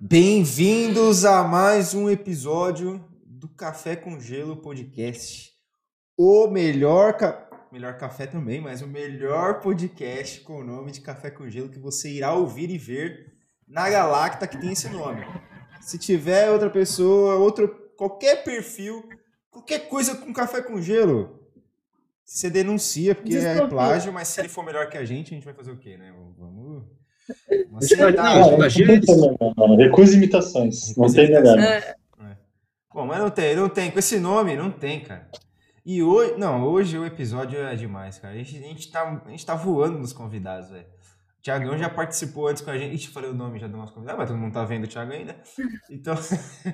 Bem-vindos a mais um episódio do Café com Gelo Podcast. O melhor, ca... melhor café também, mas o melhor podcast com o nome de Café com Gelo que você irá ouvir e ver na Galacta que tem esse nome. Se tiver outra pessoa, outro qualquer perfil, qualquer coisa com café com gelo, você denuncia porque é plágio, mas se ele for melhor que a gente, a gente vai fazer o quê, né? Vamos você vai, não, recusa imitações. Não tem negado. É. é. Bom, mas não tem, não tem. Com esse nome, não tem, cara. E hoje, não, hoje o episódio é demais, cara. A gente, a gente, tá, a gente tá voando nos convidados, velho. O Tiagão já participou antes com a gente. Ixi, falei o nome já do nosso convidado, mas todo mundo tá vendo o Thiago ainda. Então.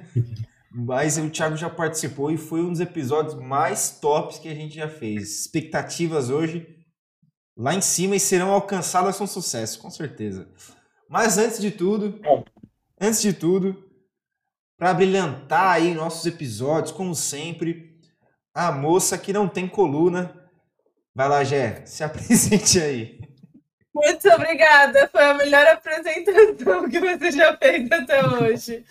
mas o Thiago já participou e foi um dos episódios mais tops que a gente já fez. Expectativas hoje lá em cima e serão alcançadas com sucesso, com certeza. Mas antes de tudo, antes de tudo, para brilhantar aí nossos episódios, como sempre, a moça que não tem coluna. Vai lá, Gé, se apresente aí. Muito obrigada, foi a melhor apresentação que você já fez até hoje.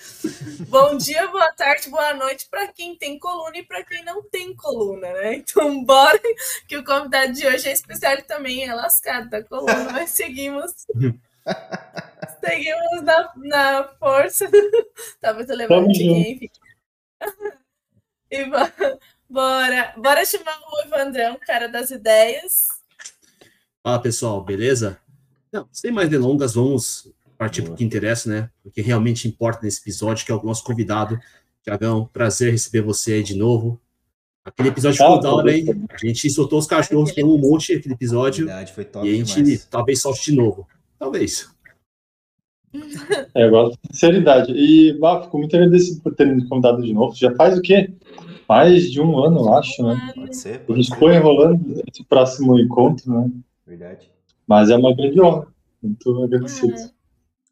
Bom dia, boa tarde, boa noite para quem tem coluna e para quem não tem coluna, né? Então, bora, que o convidado de hoje é especial também, é lascado da coluna, mas seguimos. seguimos na, na força. Talvez eu levante enfim. E bora, bora chamar o Evandrão, cara das ideias. Fala pessoal, beleza? Não, sem mais delongas, vamos partir para o que interessa, né? O que realmente importa nesse episódio, que é o nosso convidado. Tiagão, prazer receber você aí de novo. Aquele episódio ficou da hora, hein? A gente soltou os cachorros, tem um monte aquele episódio. Verdade, foi top e a gente demais. talvez solte de novo. Talvez. É, eu gosto de sinceridade. E, bah, fico muito agradecido por ter me convidado de novo. Já faz o quê? Mais de um ano, eu acho, né? Pode ser. Pode a gente foi enrolando esse próximo encontro, né? Verdade. Mas é uma grande honra. Muito agradecido. Uhum.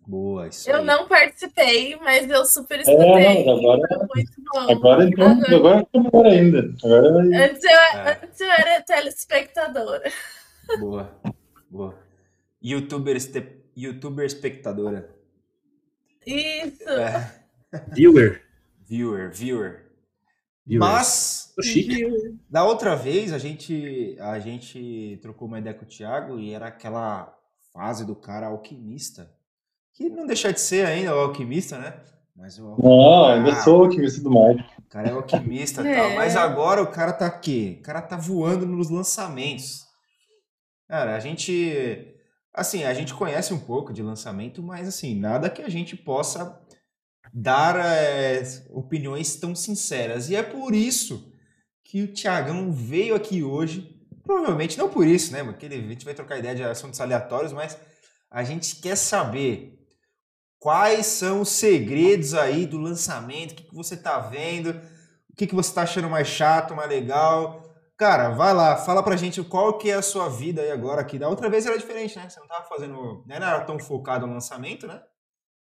Boa, isso Eu aí. não participei, mas eu super é, escutei. É, agora, muito bom. Agora, então, uhum. agora é melhor ainda. Agora antes, eu, é. antes eu era telespectadora. Boa, boa. Youtuber, este, YouTuber espectadora. Isso. É. Viewer. Viewer, viewer. Mas, da outra vez, a gente, a gente trocou uma ideia com o Thiago e era aquela fase do cara alquimista. Que não deixa de ser ainda o alquimista, né? Mas o Não, ainda ah, sou alquimista do mar. O cara é alquimista e é. tal. Mas agora o cara tá aqui. O cara tá voando nos lançamentos. Cara, a gente. Assim, a gente conhece um pouco de lançamento, mas assim, nada que a gente possa dar é, opiniões tão sinceras. E é por isso que o Tiagão veio aqui hoje. Provavelmente não por isso, né? Porque a gente vai trocar ideia de assuntos aleatórios, mas a gente quer saber quais são os segredos aí do lançamento, o que, que você tá vendo, o que, que você tá achando mais chato, mais legal. Cara, vai lá, fala pra gente qual que é a sua vida aí agora aqui. Da outra vez era diferente, né? Você não tava fazendo. Não era tão focado no lançamento, né?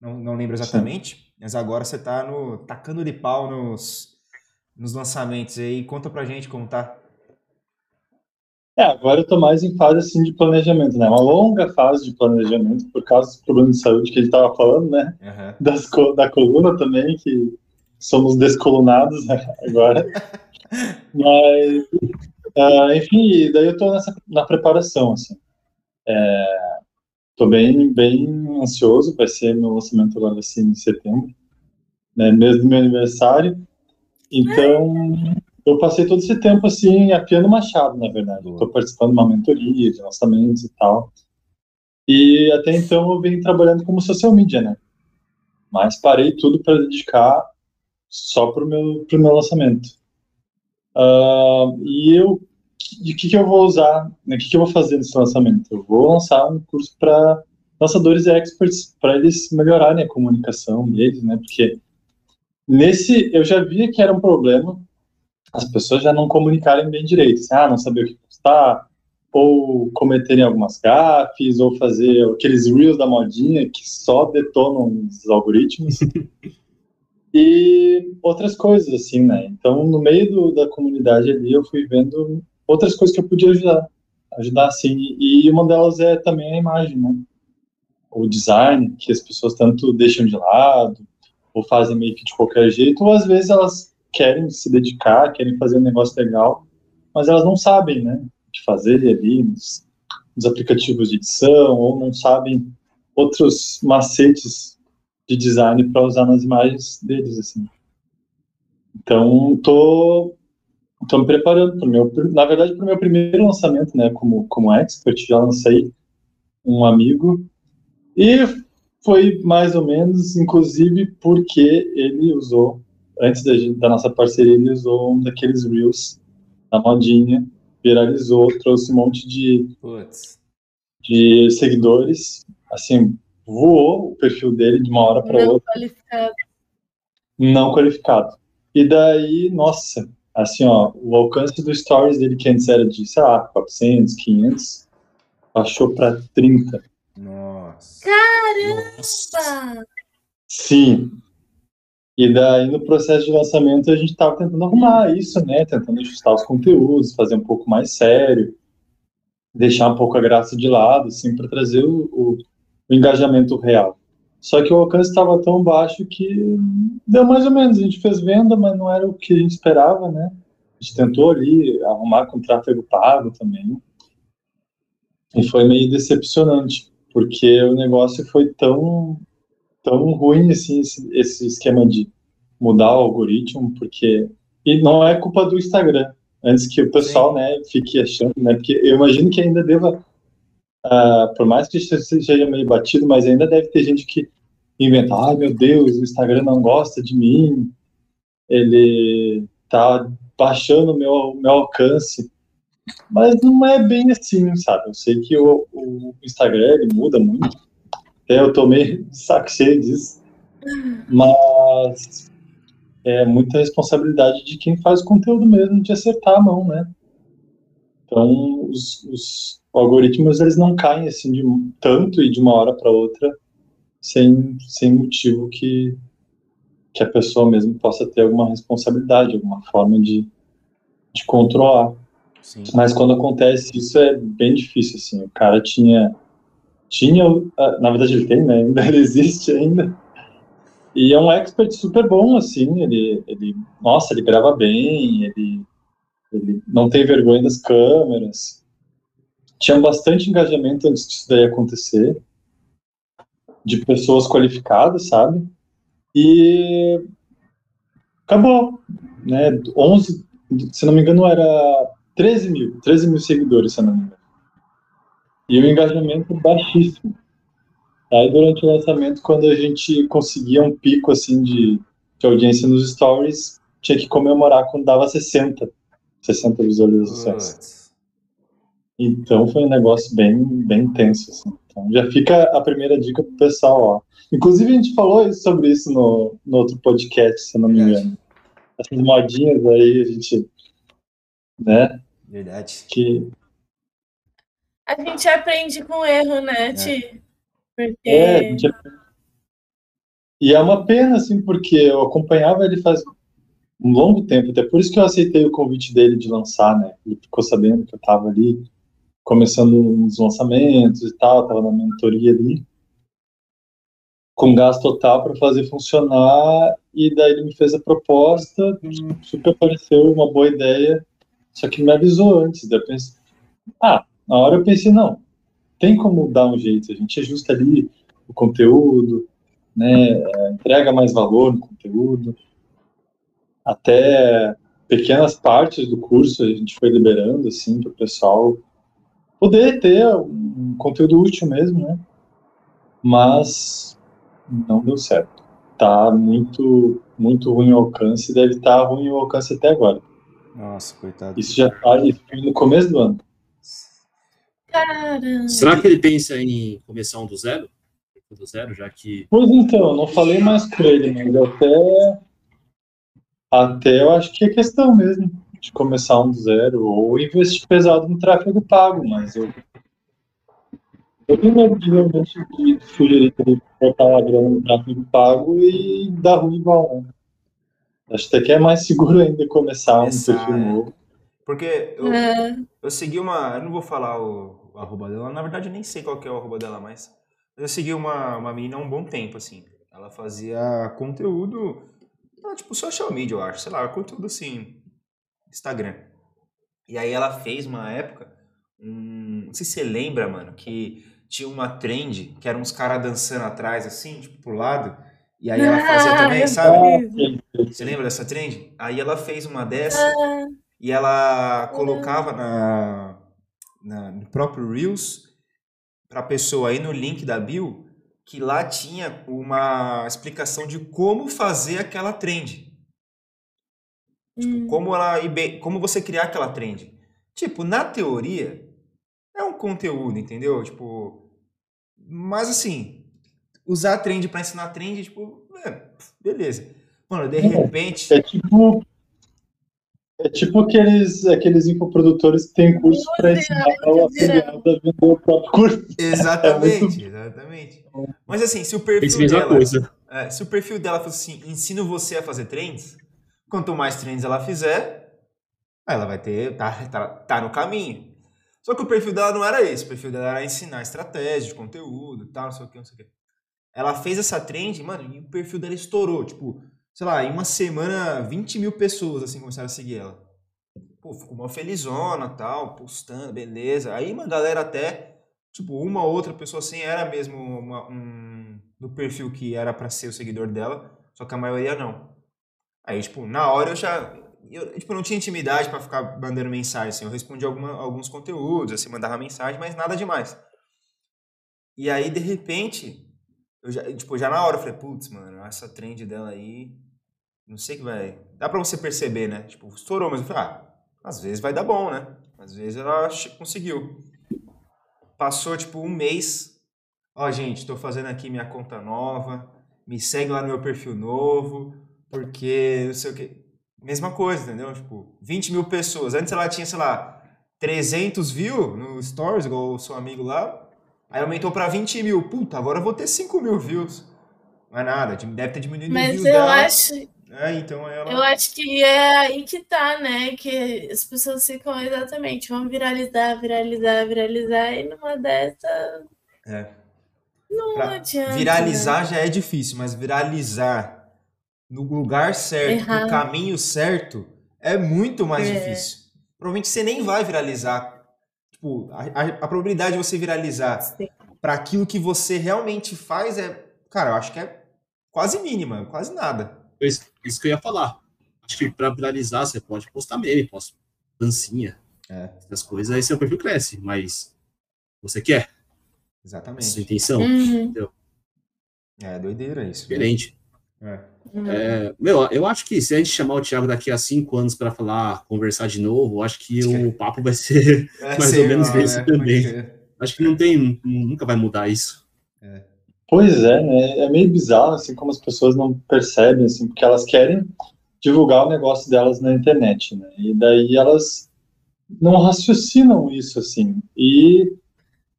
Não, não lembro exatamente. Sim. Mas agora você tá no, tacando de pau nos, nos lançamentos aí. Conta pra gente como tá. É, agora eu tô mais em fase assim de planejamento, né? Uma longa fase de planejamento por causa dos problemas de saúde que ele tava falando, né? Uhum. Das, da coluna também, que somos descolunados né? agora. Mas, uh, enfim, daí eu tô nessa, na preparação, assim. É, Tô bem, bem ansioso, vai ser meu lançamento agora assim em setembro, né, mês do meu aniversário. Então, eu passei todo esse tempo assim afiando machado, na verdade. Estou participando de uma mentoria de lançamentos e tal. E até então eu venho trabalhando como social media, né? Mas parei tudo para dedicar só para o meu, pro meu lançamento. Uh, e eu e o que, que eu vou usar, né, o que, que eu vou fazer nesse lançamento? Eu vou lançar um curso para lançadores e experts, para eles melhorarem a comunicação deles, né, porque nesse, eu já via que era um problema as pessoas já não comunicarem bem direito, assim, ah, não saber o que postar, ou cometerem algumas gafes, ou fazer aqueles reels da modinha que só detonam os algoritmos. e outras coisas, assim, né? Então, no meio do, da comunidade ali, eu fui vendo outras coisas que eu podia ajudar, ajudar sim. E uma delas é também a imagem, né? o design, que as pessoas tanto deixam de lado, ou fazem meio que de qualquer jeito, ou às vezes elas querem se dedicar, querem fazer um negócio legal, mas elas não sabem, né, o que fazer ali nos, nos aplicativos de edição, ou não sabem outros macetes de design para usar nas imagens deles, assim. Então, tô, tô me preparando para meu, na verdade, para o meu primeiro lançamento, né, como como expert, já lancei um amigo e foi mais ou menos, inclusive, porque ele usou antes da, da nossa parceria, ele usou um daqueles reels da modinha, viralizou, trouxe um monte de de seguidores, assim, voou o perfil dele de uma hora para outra. Não qualificado. Não qualificado. E daí, nossa, assim, ó, o alcance do stories dele, que antes era de, sei lá, 400, 500, baixou para 30. Nossa. Caramba! Sim. E daí, no processo de lançamento, a gente estava tentando arrumar isso, né? Tentando ajustar os conteúdos, fazer um pouco mais sério, deixar um pouco a graça de lado, assim, para trazer o, o, o engajamento real. Só que o alcance estava tão baixo que deu mais ou menos. A gente fez venda, mas não era o que a gente esperava, né? A gente tentou ali arrumar com tráfego pago também. E foi meio decepcionante, porque o negócio foi tão, tão ruim assim, esse, esse esquema de mudar o algoritmo, porque. E não é culpa do Instagram. Antes que o pessoal, Sim. né, fique achando, né? Porque eu imagino que ainda deva Uh, por mais que seja meio batido, mas ainda deve ter gente que inventa, ai meu Deus, o Instagram não gosta de mim, ele tá baixando o meu, meu alcance. Mas não é bem assim, sabe? Eu sei que o, o Instagram ele muda muito. Até eu tomei saco cheio disso. Mas é muita responsabilidade de quem faz conteúdo mesmo, de acertar a mão, né? Então, os, os algoritmos, eles não caem assim de tanto e de uma hora para outra sem, sem motivo que, que a pessoa mesmo possa ter alguma responsabilidade, alguma forma de, de controlar. Sim. Mas quando acontece isso é bem difícil, assim, o cara tinha, tinha, na verdade ele tem, né, ainda ele existe ainda, e é um expert super bom, assim, ele, ele nossa, ele grava bem, ele, ele não tem vergonha das câmeras, tinha bastante engajamento antes disso daí acontecer, de pessoas qualificadas, sabe? E acabou, né? 11, se não me engano, era 13 mil, 13 mil seguidores, se não me engano. E o engajamento baixíssimo. Aí, durante o lançamento, quando a gente conseguia um pico, assim, de, de audiência nos stories, tinha que comemorar quando dava 60, 60 visualizações. Então, foi um negócio bem, bem intenso, assim. Então, já fica a primeira dica pro pessoal, ó. Inclusive, a gente falou sobre isso no, no outro podcast, se não me engano. Essas modinhas aí, a gente. Né? Verdade. Que... A gente aprende com erro, né, é. Ti? Porque... É, a gente... E é uma pena, assim, porque eu acompanhava ele faz um longo tempo, até por isso que eu aceitei o convite dele de lançar, né? Ele ficou sabendo que eu tava ali começando os lançamentos e tal, tava na mentoria ali, com gás total para fazer funcionar, e daí ele me fez a proposta, super pareceu uma boa ideia, só que me avisou antes, daí eu pensei, ah, na hora eu pensei, não, tem como dar um jeito, a gente ajusta ali o conteúdo, né, entrega mais valor no conteúdo, até pequenas partes do curso a gente foi liberando, assim, para o pessoal poder ter um conteúdo útil mesmo, né? Mas não deu certo. Tá muito, muito ruim o alcance, deve estar tá ruim o alcance até agora. Nossa, coitado. Isso já tá no começo do ano. Caramba. Será que ele pensa em começar um do zero? Do zero, já que. Pois então, não falei mais com ele, mas até. Até eu acho que é questão mesmo de começar um do zero ou investir pesado no tráfego pago, mas eu eu tenho medo de realmente de sugerir que ele botar a grana no tráfego pago e dar ruim igual, né? Acho até que é mais seguro ainda começar, um perfil é. novo. Porque eu, é. eu segui uma. Eu não vou falar o, o arroba dela, na verdade eu nem sei qual é o arroba dela mais. Eu segui uma, uma menina há um bom tempo, assim. Ela fazia conteúdo, tipo social media, eu acho. Sei lá, conteúdo assim, Instagram. E aí ela fez uma época, um, não sei se você lembra, mano, que tinha uma trend que eram uns caras dançando atrás, assim, tipo, pro lado. E aí ela fazia ah, também, sabe? Você lembra dessa trend? Aí ela fez uma dessa ah. e ela colocava na, na, no próprio Reels pra pessoa aí no link da bio que lá tinha uma explicação de como fazer aquela trend. Tipo, hum. como, ela, como você criar aquela trend. Tipo, na teoria, é um conteúdo, entendeu? Tipo, mas assim, usar a trend para ensinar trend, tipo, é, beleza. Mano, de repente. É, é tipo. É tipo aqueles, aqueles infoprodutores que têm curso para ensinar o afiliado a vender o próprio curso. Exatamente, é exatamente. Mas assim, se o perfil dela. Coisa. É, se o perfil dela fosse assim, ensino você a fazer trends, quanto mais trends ela fizer, ela vai ter. tá, tá, tá no caminho. Só que o perfil dela não era esse. O perfil dela era ensinar estratégia de conteúdo tal, não sei o que, não sei o que. Ela fez essa trend, mano, e o perfil dela estourou. Tipo, sei lá, em uma semana, 20 mil pessoas, assim, começaram a seguir ela. Pô, ficou uma felizona, tal, postando, beleza. Aí uma galera até, tipo, uma outra pessoa assim, era mesmo uma, um, do perfil que era para ser o seguidor dela, só que a maioria não. Aí, tipo, na hora eu já, eu, tipo, não tinha intimidade para ficar mandando mensagem, assim. Eu respondi alguma, alguns conteúdos, assim, mandava mensagem, mas nada demais. E aí, de repente, eu já, tipo, já na hora eu falei, putz, mano, essa trend dela aí, não sei que vai... Dá pra você perceber, né? Tipo, estourou, mas eu falei, ah, às vezes vai dar bom, né? Às vezes ela conseguiu. Passou, tipo, um mês. Ó, gente, tô fazendo aqui minha conta nova, me segue lá no meu perfil novo, porque não sei o que mesma coisa, entendeu? Tipo, 20 mil pessoas. Antes ela tinha, sei lá, 300 views no Stories, igual o seu amigo lá. Aí aumentou pra 20 mil. Puta, agora eu vou ter 5 mil views. Não é nada, deve ter diminuído Mas eu dela. acho... É, então ela... Eu acho que é aí que tá, né? Que as pessoas ficam exatamente, vão viralizar, viralizar, viralizar, e numa dessa... É. Não pra adianta. Viralizar né? já é difícil, mas viralizar no lugar certo, Errado. no caminho certo, é muito mais é. difícil. Provavelmente você nem vai viralizar. Tipo, a, a, a probabilidade de você viralizar para aquilo que você realmente faz é, cara, eu acho que é quase mínima, quase nada. Isso, isso que eu ia falar. Acho que para viralizar você pode postar meme, posta dancinha, é. essas coisas, aí seu perfil cresce, mas você quer. Exatamente. Sua intenção, uhum. entendeu? É doideira isso. Diferente. É. É, meu, eu acho que se a gente chamar o Thiago daqui a cinco anos para falar, conversar de novo, acho que o papo vai ser vai mais ou menos esse né? também. Acho que não tem, nunca vai mudar isso. É. Pois é, né? É meio bizarro, assim, como as pessoas não percebem, assim, porque elas querem divulgar o negócio delas na internet, né? E daí elas não raciocinam isso, assim. E,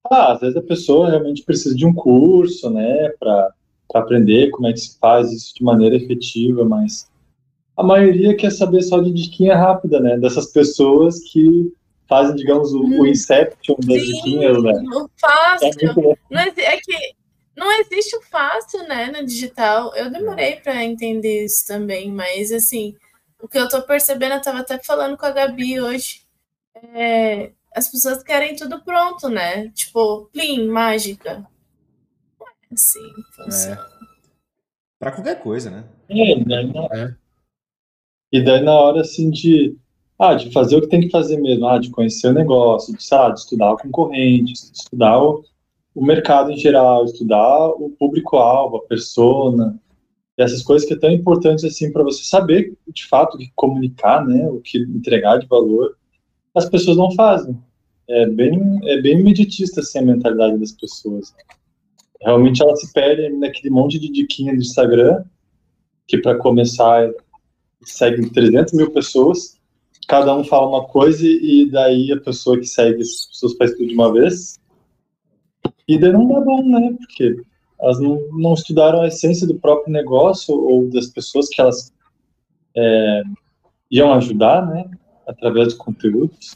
ah, às vezes a pessoa realmente precisa de um curso, né, para para aprender como é que se faz isso de maneira efetiva, mas a maioria quer saber só de diquinha rápida, né? Dessas pessoas que fazem, digamos, o, hum, o Inception das sim, diquinhas, né? O fácil. É, não é, é que não existe o fácil, né, no digital. Eu demorei para entender isso também, mas assim, o que eu tô percebendo, eu tava até falando com a Gabi hoje, é, as pessoas querem tudo pronto, né? Tipo, plim, mágica assim, funciona. É. Pra qualquer coisa, né? É, daí na... é. E daí na hora, assim, de, ah, de fazer o que tem que fazer mesmo, ah, de conhecer o negócio, de, sabe, de estudar o concorrente, de estudar o, o mercado em geral, estudar o público-alvo, a persona, essas coisas que é tão importantes, assim, para você saber, de fato, o que comunicar, né, o que entregar de valor, as pessoas não fazem. É bem, é bem imediatista, assim, a mentalidade das pessoas. Realmente ela se perde naquele monte de diquinha do Instagram, que para começar segue 300 mil pessoas, cada um fala uma coisa e daí a pessoa que segue as pessoas faz tudo de uma vez. E daí não dá bom, né? Porque elas não, não estudaram a essência do próprio negócio ou das pessoas que elas é, iam ajudar, né? Através dos conteúdos.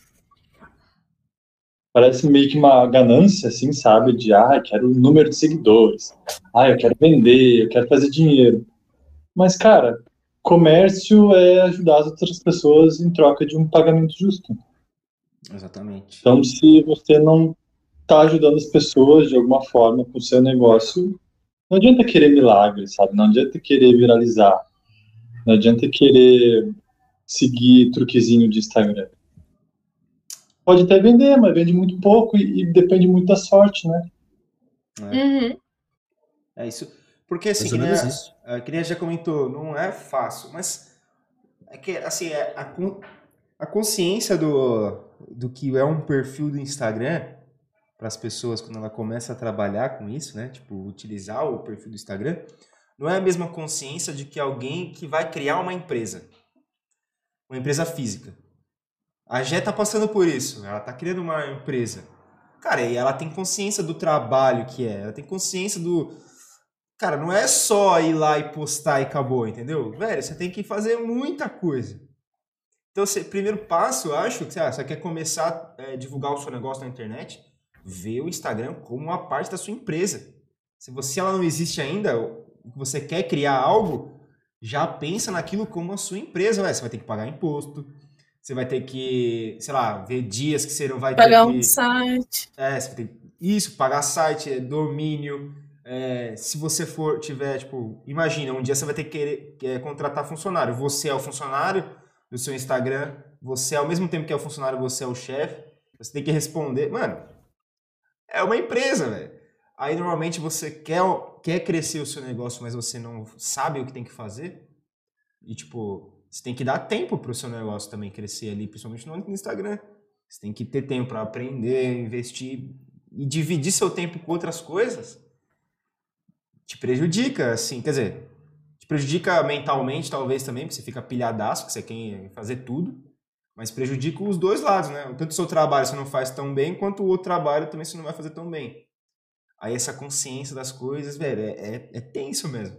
Parece meio que uma ganância, assim, sabe? De, ah, eu quero o número de seguidores. Ah, eu quero vender, eu quero fazer dinheiro. Mas, cara, comércio é ajudar as outras pessoas em troca de um pagamento justo. Exatamente. Então, se você não está ajudando as pessoas de alguma forma com o seu negócio, não adianta querer milagre, sabe? Não adianta querer viralizar. Não adianta querer seguir truquezinho de Instagram. Pode até vender, mas vende muito pouco e, e depende muito da sorte, né? É, uhum. é isso. Porque assim, que nem, a, que nem a já comentou, não é fácil, mas é que assim, é a, a consciência do, do que é um perfil do Instagram para as pessoas quando ela começa a trabalhar com isso, né? Tipo, utilizar o perfil do Instagram, não é a mesma consciência de que alguém que vai criar uma empresa, uma empresa física. A Jé tá passando por isso, ela tá criando uma empresa. Cara, e ela tem consciência do trabalho que é, ela tem consciência do, Cara, não é só ir lá e postar e acabou, entendeu? Velho, você tem que fazer muita coisa. Então, você, primeiro passo, eu acho, que você quer começar a é, divulgar o seu negócio na internet, vê o Instagram como uma parte da sua empresa. Se você ela não existe ainda, você quer criar algo, já pensa naquilo como a sua empresa. Ué, você vai ter que pagar imposto, você vai ter que, sei lá, ver dias que você não vai pagar ter que... um site. É, você vai ter isso, pagar site, domínio, é, se você for tiver, tipo, imagina, um dia você vai ter que querer é, contratar funcionário. Você é o funcionário do seu Instagram, você ao mesmo tempo que é o funcionário, você é o chefe. Você tem que responder. Mano, é uma empresa, velho. Aí normalmente você quer, quer crescer o seu negócio, mas você não sabe o que tem que fazer. E tipo, você tem que dar tempo para o seu negócio também crescer ali, principalmente no Instagram. Você tem que ter tempo para aprender, investir e dividir seu tempo com outras coisas te prejudica, assim, quer dizer, te prejudica mentalmente, talvez também, porque você fica pilhadaço, que você quer fazer tudo, mas prejudica os dois lados, né? Tanto o seu trabalho você não faz tão bem, quanto o outro trabalho também você não vai fazer tão bem. Aí essa consciência das coisas, velho, é, é, é tenso mesmo.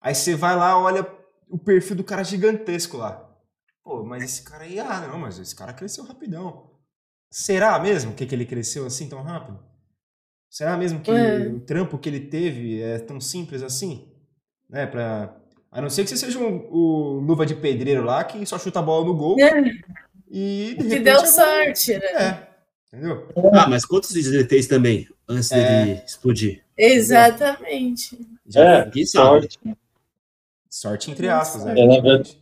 Aí você vai lá, olha o perfil do cara gigantesco lá. Pô, mas esse cara aí, ah, não, mas esse cara cresceu rapidão. Será mesmo que, que ele cresceu assim tão rápido? Será mesmo que é. o trampo que ele teve é tão simples assim? Né, pra... A não ser que você seja um, o luva de pedreiro lá que só chuta a bola no gol. É. E de que deu sorte, né? É. Entendeu? Ah, mas quantos vídeos ele fez também antes é. dele explodir? Exatamente. Já é, sorte. Sorte entre aspas, né? É, na verdade,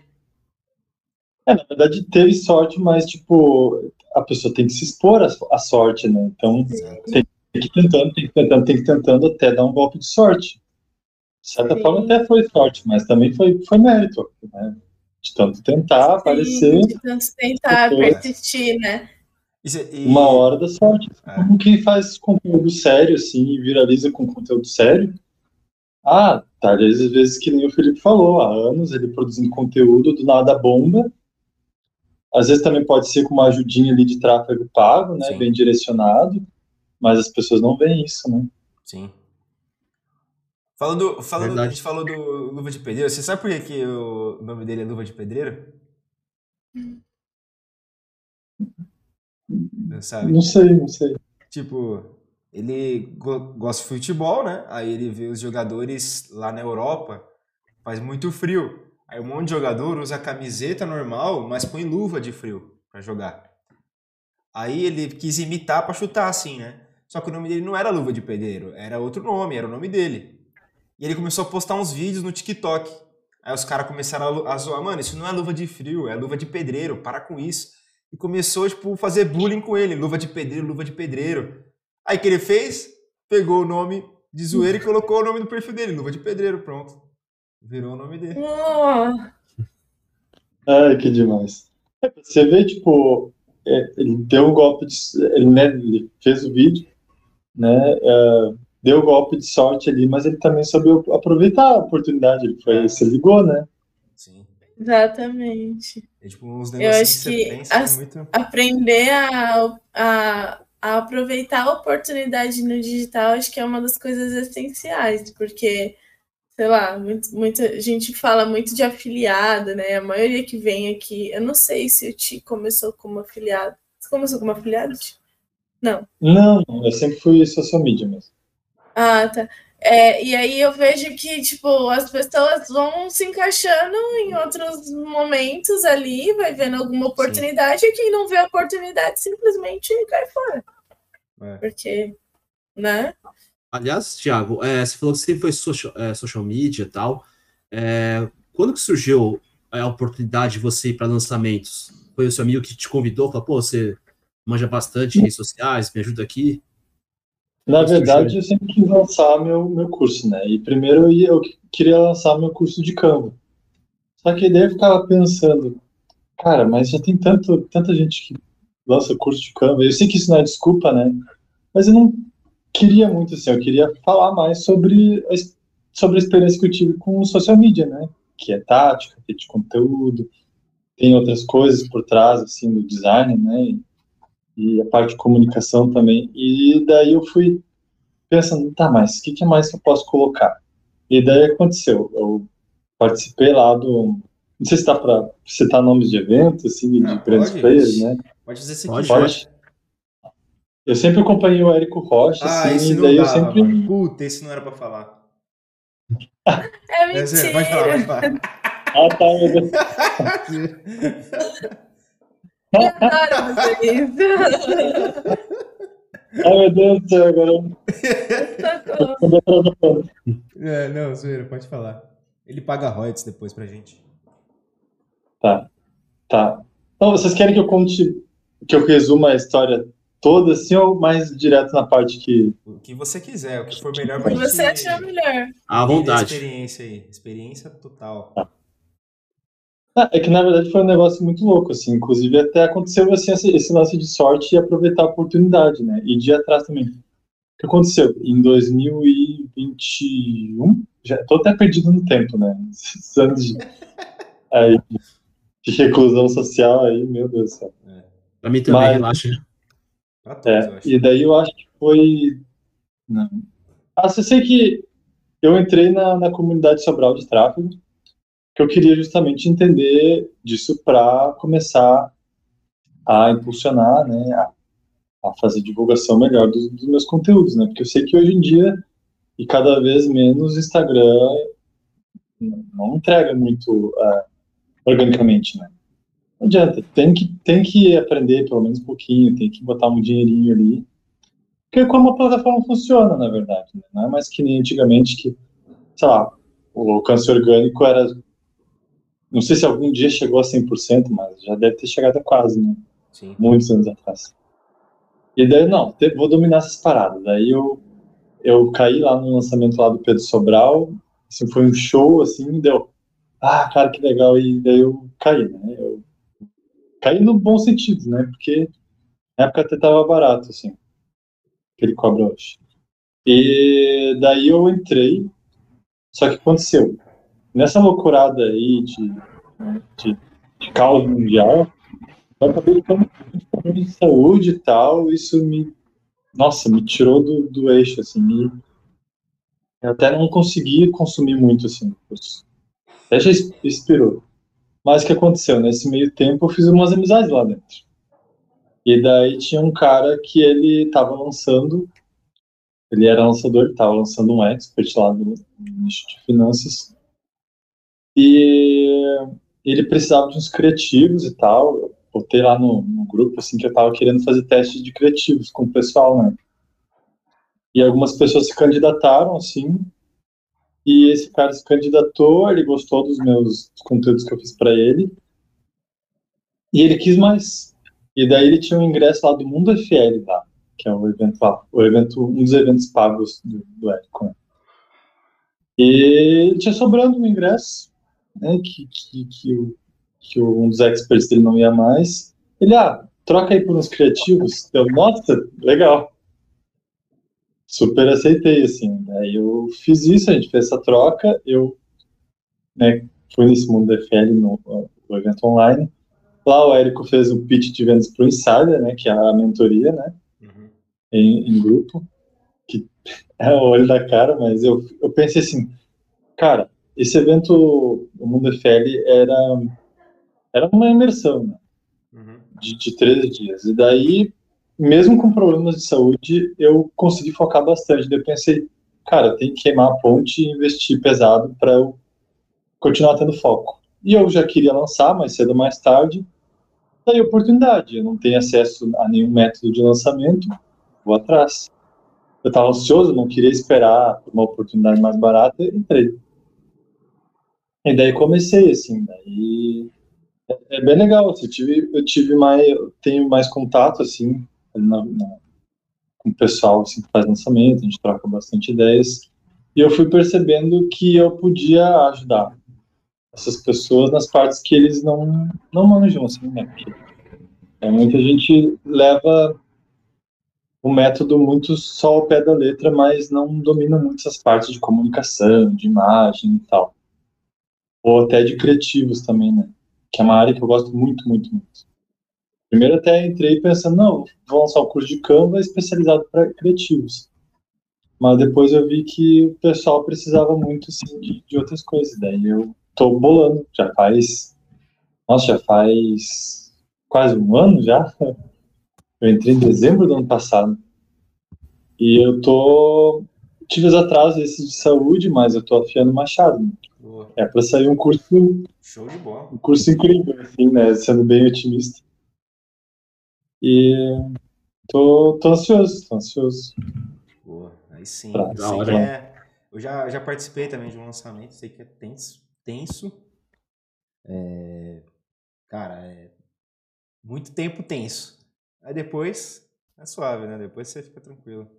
é, na verdade teve sorte, mas tipo, a pessoa tem que se expor à, sorte, né? Então tem tem que ir tentando, tem que ir tentando, tem que ir tentando até dar um golpe de sorte. De certa Sim. forma até foi sorte, mas também foi, foi mérito, né? De tanto tentar Sim, aparecer. De tanto tentar persistir, né? E... Uma hora da sorte. É. Como quem faz conteúdo sério, assim, e viraliza com conteúdo sério. Ah, tá, às vezes que nem o Felipe falou, há anos ele produzindo conteúdo, do nada bomba. Às vezes também pode ser com uma ajudinha ali de tráfego pago, né, Sim. bem direcionado mas as pessoas não veem isso, né? Sim. Falando, falando a gente falou do Luva de Pedreiro, você sabe por que, que o nome dele é Luva de Pedreiro? Não sabe? Não sei, não sei. Tipo, ele go gosta de futebol, né? Aí ele vê os jogadores lá na Europa, faz muito frio. Aí um monte de jogador usa camiseta normal, mas põe luva de frio para jogar. Aí ele quis imitar para chutar assim, né? Só que o nome dele não era Luva de Pedreiro, era outro nome, era o nome dele. E ele começou a postar uns vídeos no TikTok. Aí os caras começaram a zoar, mano, isso não é luva de frio, é luva de pedreiro, para com isso. E começou, tipo, fazer bullying com ele, luva de pedreiro, luva de pedreiro. Aí o que ele fez? Pegou o nome de zoeira e colocou o nome do perfil dele, luva de pedreiro, pronto. Virou o nome dele. Ai, que demais. Você vê, tipo, é, ele deu um golpe de. Ele, né, ele fez o vídeo, né? Uh, deu golpe de sorte ali, mas ele também soube aproveitar a oportunidade. Ele foi, é. se ligou, né? Sim. Exatamente. É, tipo, uns Eu acho que, que muito... aprender a, a, a, aproveitar a oportunidade no digital acho que é uma das coisas essenciais, porque, sei lá, muito, muita gente fala muito de afiliado, né? A maioria que vem aqui, eu não sei se o Ti começou como afiliado. Você começou como afiliado? Não. Não, eu sempre fui social media mesmo. Ah, tá. É, e aí eu vejo que, tipo, as pessoas vão se encaixando em outros momentos ali, vai vendo alguma oportunidade, Sim. e quem não vê a oportunidade simplesmente cai fora. É. Porque, né? Aliás, Thiago, é, você falou que você foi social, é, social media e tal. É, quando que surgiu a oportunidade de você ir para lançamentos? Foi o seu amigo que te convidou? Falou, pô, você manja bastante em redes sociais, me ajuda aqui? Na verdade, eu sempre quis lançar meu, meu curso, né? E primeiro eu, ia, eu queria lançar meu curso de Canva. Só que daí eu ficava pensando, cara, mas já tem tanto, tanta gente que lança curso de Canva. Eu sei que isso não é desculpa, né? Mas eu não queria muito assim, eu queria falar mais sobre a, sobre a experiência que eu tive com social media, né? Que é tática, que é de conteúdo, tem outras coisas por trás, assim, do design, né? E a parte de comunicação também. E daí eu fui pensando, tá, mas o que, que mais que eu posso colocar? E daí aconteceu, eu participei lá do. Não sei se está para citar nomes de eventos, assim, de ah, grandes players, né? Pode dizer se pode, pode. Eu sempre acompanhei o Érico Rocha, ah, assim, e daí dava, eu sempre. Mano. Puta, esse não era para falar. É mentira. Pode falar, pode falar. ah, tá, fazer isso. Ai, meu Deus do céu, agora. é, não, zoeira, pode falar. Ele paga royalties depois pra gente. Tá. Tá. Então, vocês querem que eu conte, que eu resuma a história toda, assim, ou mais direto na parte que. O que você quiser, o que for melhor pra gente. O que você achar melhor. À vontade. Experiência aí. Experiência total. Tá. Ah, é que na verdade foi um negócio muito louco, assim. Inclusive até aconteceu assim, esse lance de sorte e aproveitar a oportunidade, né? E de atrás também. O que aconteceu? Em 2021, já tô até perdido no tempo, né? Esses anos de, aí, de reclusão social aí, meu Deus do céu. É. Pra mim também, Mas, relaxa. é, e daí eu acho que foi. Não. Ah, eu sei que eu entrei na, na comunidade Sobral de Tráfego que eu queria justamente entender disso para começar a impulsionar, né, a, a fazer divulgação melhor dos, dos, meus conteúdos, né, porque eu sei que hoje em dia e cada vez menos Instagram não entrega muito uh, organicamente, né. Não adianta, tem que, tem que aprender pelo menos um pouquinho, tem que botar um dinheirinho ali, porque é como a plataforma funciona, na verdade, né? não é mais que nem antigamente que, sei lá, o alcance orgânico era não sei se algum dia chegou a 100%, mas já deve ter chegado a quase, né? Sim. Muitos anos atrás. E daí, não, vou dominar essas paradas. Daí eu, eu caí lá no lançamento lá do Pedro Sobral, assim, foi um show, assim, deu, ah, cara, que legal, e daí eu caí, né? Eu caí no bom sentido, né? Porque na época até tava barato, assim, que ele cobra hoje. E daí eu entrei, só que aconteceu, nessa loucurada aí de, de, de caos mundial, eu acabei ficando de saúde e tal, isso me, nossa, me tirou do, do eixo, assim, me, eu até não consegui consumir muito, assim, até já expirou. Mas o que aconteceu? Nesse meio tempo eu fiz umas amizades lá dentro. E daí tinha um cara que ele estava lançando, ele era lançador, estava lançando um expert lá do nicho de finanças, e ele precisava de uns criativos e tal. Eu botei lá no, no grupo assim que eu estava querendo fazer testes de criativos com o pessoal, né? E algumas pessoas se candidataram assim. E esse cara se candidatou, ele gostou dos meus conteúdos que eu fiz para ele. E ele quis mais. E daí ele tinha um ingresso lá do Mundo FL lá, que é o evento lá, o evento, um dos eventos pagos do, do? E tinha sobrando um ingresso né, que, que, que, o, que um dos experts dele não ia mais. Ele, ah, troca aí por uns criativos. Eu, nossa, legal. Super aceitei, assim. Daí eu fiz isso, a gente fez essa troca. Eu né, fui nesse mundo da FL no, no evento online. Lá o Érico fez um pitch de vendas para o Insider, né, que é a mentoria, né, uhum. em, em, grupo, que é o olho da cara, mas eu, eu pensei assim, cara, esse evento, o Mundo FL, era, era uma imersão, né? Uhum. De, de 13 dias. E daí, mesmo com problemas de saúde, eu consegui focar bastante. Daí eu pensei, cara, tem que queimar a ponte e investir pesado para eu continuar tendo foco. E eu já queria lançar mais cedo ou mais tarde, daí oportunidade. Eu não tenho acesso a nenhum método de lançamento, vou atrás. Eu estava ansioso, não queria esperar uma oportunidade mais barata, entrei. E daí comecei, assim, daí é, é bem legal, assim, eu tive, eu tive mais, eu tenho mais contato, assim, na, na, com o pessoal, assim, que faz lançamento, a gente troca bastante ideias, e eu fui percebendo que eu podia ajudar essas pessoas nas partes que eles não, não manjam, assim, né, porque é, muita gente leva o método muito só ao pé da letra, mas não domina muito essas partes de comunicação, de imagem e tal ou até de criativos também, né? Que é uma área que eu gosto muito, muito, muito. Primeiro até entrei pensando, não, vou lançar um curso de Canva especializado para criativos. Mas depois eu vi que o pessoal precisava muito, assim, de, de outras coisas. Daí eu tô bolando, já faz... Nossa, já faz quase um ano já. Eu entrei em dezembro do ano passado. E eu tô... Tive os atrasos esses de saúde, mas eu tô afiando o machado. Boa. É para sair um curso. Show de bola. Um curso incrível, assim, né? Sendo bem otimista. E tô, tô ansioso, tô ansioso. Boa, aí sim. Pra, da hora. É, eu já, já participei também de um lançamento, sei que é tenso. tenso. É, cara, é muito tempo tenso. Aí depois é suave, né? Depois você fica tranquilo.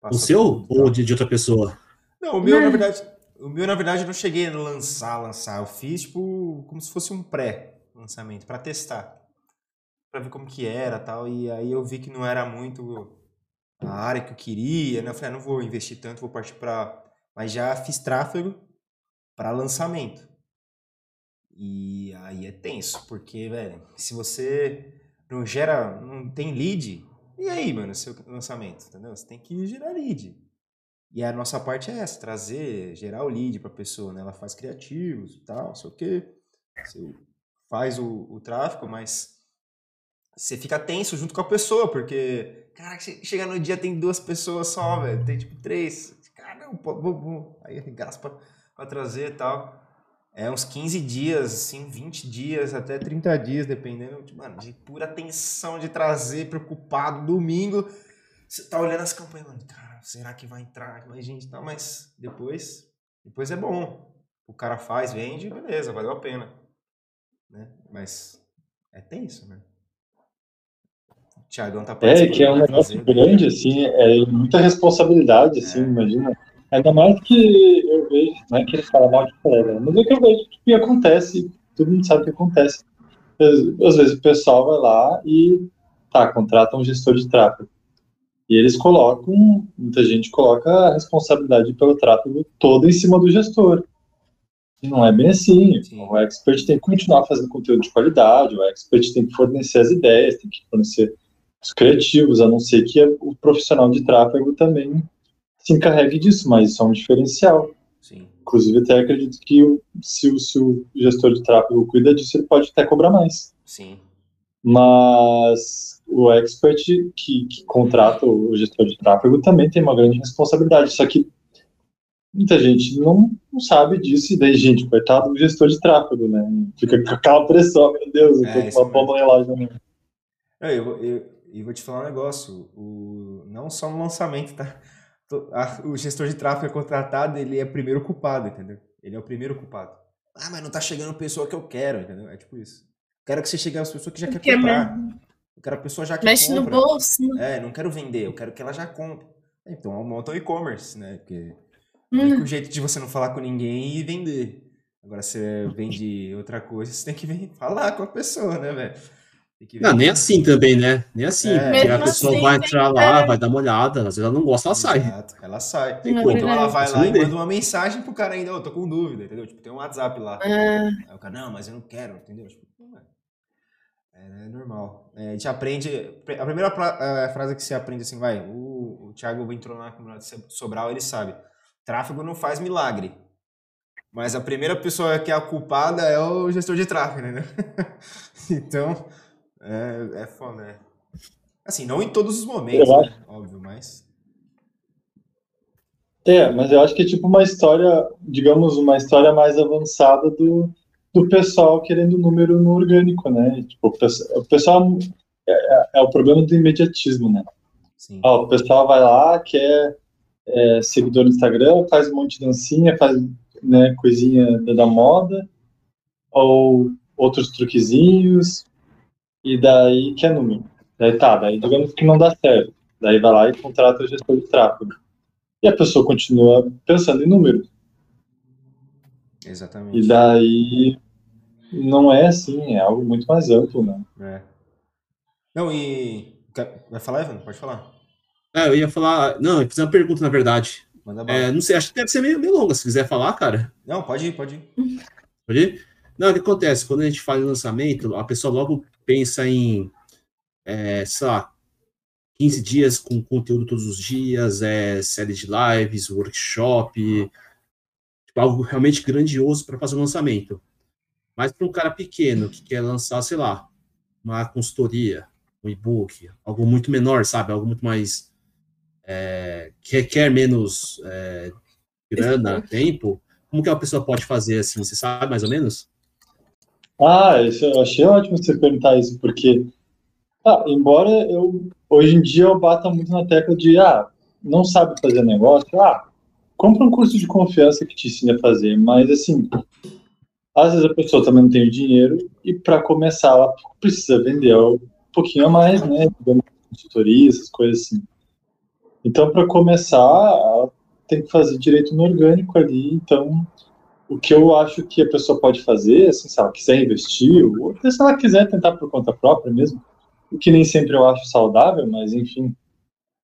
Passa o seu ou de, de outra pessoa? Não, o meu, na verdade, o meu, na verdade, eu não cheguei a lançar, lançar. Eu fiz, tipo, como se fosse um pré-lançamento, para testar. para ver como que era tal. E aí eu vi que não era muito a área que eu queria, né? Eu falei, ah, não vou investir tanto, vou partir para... Mas já fiz tráfego para lançamento. E aí é tenso, porque, velho, se você não gera, não tem lead, e aí, mano, seu lançamento, entendeu? Você tem que gerar lead. E a nossa parte é essa, trazer, gerar o lead para a pessoa, né? Ela faz criativos e tal, sei o quê. Você faz o, o tráfego, mas você fica tenso junto com a pessoa, porque, cara, chega no dia tem duas pessoas só, velho. Tem tipo três. Caramba, bom, aí gasta para trazer e tal. É uns 15 dias, assim, 20 dias, até 30 dias, dependendo, tipo, mano, de pura tensão de trazer, preocupado, domingo. Você tá olhando as campanhas, mano, cara será que vai entrar mais gente? Não, mas depois, depois é bom. O cara faz, vende, beleza, valeu a pena. Né? Mas é tenso, né? O Thiagão tá É, que é um negócio fazer, grande, assim, é muita responsabilidade, assim, é. imagina. Ainda mais que eu vejo, não é que ele fala mal de colega, mas é que eu vejo que acontece, todo mundo sabe o que acontece. Às vezes o pessoal vai lá e tá, contrata um gestor de tráfego. E eles colocam, muita gente coloca a responsabilidade pelo tráfego toda em cima do gestor. E não é bem assim. Sim. O expert tem que continuar fazendo conteúdo de qualidade, o expert tem que fornecer as ideias, tem que fornecer os criativos, a não ser que o profissional de tráfego também se encarregue disso, mas isso é um diferencial. Sim. Inclusive, até acredito que se o, se o gestor de tráfego cuida disso, ele pode até cobrar mais. Sim. Mas o expert que, que contrata o gestor de tráfego também tem uma grande responsabilidade. Só que muita gente não, não sabe disso, e daí, gente, coitado do gestor de tráfego, né? Fica com aquela pressão, meu Deus, eu tô é, com uma bomba relógio na Eu, eu, eu, vou te falar um negócio, o, não só no lançamento, tá? O gestor de tráfego é contratado, ele é primeiro culpado, entendeu? Ele é o primeiro culpado. Ah, mas não tá chegando a pessoa que eu quero, entendeu? É tipo isso. Quero que você chegue às pessoas que já quer comprar. Eu quero a pessoa já que Mexe compra. no bolso. É, não quero vender, eu quero que ela já compre. Então, monta o e-commerce, né? Porque hum. o único jeito de você não falar com ninguém e vender. Agora, você vende outra coisa, você tem que vir falar com a pessoa, né, velho? Não, nem assim também, né? Nem assim. É. Porque a pessoa assim, vai entrar lá, é. vai dar uma olhada, às vezes ela não gosta, ela sai. Exato, ela sai. Tem então ela vai lá e manda uma mensagem pro cara ainda, eu oh, tô com dúvida, entendeu? Tipo, tem um WhatsApp lá. É. Aí o cara, não, mas eu não quero, entendeu? Tipo, é, é normal. É, a gente aprende. A primeira a frase que você aprende assim, vai. O, o Thiago entrou na comunidade Sobral, ele sabe. Tráfego não faz milagre. Mas a primeira pessoa que é a culpada é o gestor de tráfego, né? então, é, é foda, né? Assim, não em todos os momentos, né? óbvio, mas. É, mas eu acho que é tipo uma história, digamos, uma história mais avançada do, do pessoal querendo número no orgânico, né? Tipo, o pessoal é, é, é o problema do imediatismo, né? Sim. Ó, o pessoal vai lá, quer é, seguidor no Instagram, faz um monte de dancinha, faz né, coisinha da, da moda, ou outros truquezinhos, e daí quer número. Daí tá, daí digamos que não dá certo. Daí vai lá e contrata o gestor de tráfego. E a pessoa continua pensando em números. Exatamente. E daí não é assim, é algo muito mais amplo, né? É. Não, e. Vai falar, Evan? Pode falar. É, eu ia falar. Não, eu fiz uma pergunta, na verdade. É, não sei, acho que deve ser meio, meio longa, se quiser falar, cara. Não, pode ir, pode ir. Pode ir? Não, o que acontece? Quando a gente fala em lançamento, a pessoa logo pensa em, é, sei lá, 15 dias com conteúdo todos os dias, é, série de lives, workshop, tipo, algo realmente grandioso para fazer o lançamento. Mas para um cara pequeno que quer lançar, sei lá, uma consultoria, um e-book, algo muito menor, sabe? Algo muito mais. É, que requer menos é, grana, tempo. Como que a pessoa pode fazer assim? Você sabe mais ou menos? Ah, isso, eu achei ótimo você perguntar isso, porque, ah, embora eu, hoje em dia, eu bata muito na tecla de, ah, não sabe fazer negócio, ah, compra um curso de confiança que te ensine a fazer, mas, assim, às vezes a pessoa também não tem dinheiro e, para começar, ela precisa vender um pouquinho a mais, né, consultoria, essas coisas assim. Então, para começar, ela tem que fazer direito no orgânico ali, então o que eu acho que a pessoa pode fazer, assim, se ela quiser investir, ou se ela quiser tentar por conta própria mesmo, o que nem sempre eu acho saudável, mas enfim,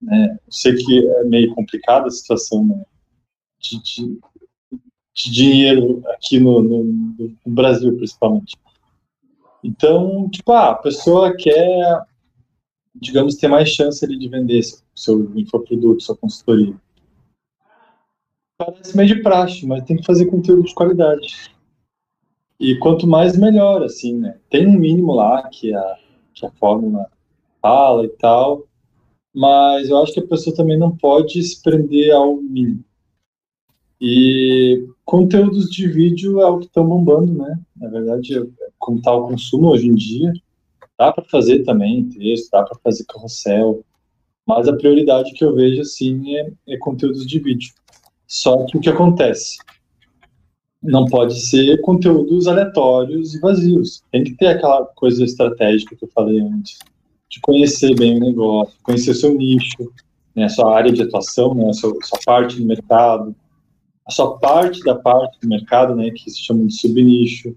né, eu sei que é meio complicada a situação né, de, de, de, dinheiro aqui no, no, no, Brasil, principalmente. Então, tipo, ah, a pessoa quer, digamos, ter mais chance ali de vender seu infoproduto, sua consultoria Parece meio de praxe, mas tem que fazer conteúdo de qualidade. E quanto mais, melhor, assim, né? Tem um mínimo lá que a, que a fórmula fala e tal, mas eu acho que a pessoa também não pode se prender ao mínimo. E conteúdos de vídeo é o que estão bombando, né? Na verdade, como está o consumo hoje em dia, dá para fazer também texto, dá para fazer carrossel, mas a prioridade que eu vejo, assim, é, é conteúdos de vídeo. Só que o que acontece? Não pode ser conteúdos aleatórios e vazios. Tem que ter aquela coisa estratégica que eu falei antes, de conhecer bem o negócio, conhecer seu nicho, né, sua área de atuação, né, sua, sua parte do mercado, a sua parte da parte do mercado, né, que se chama de subnicho.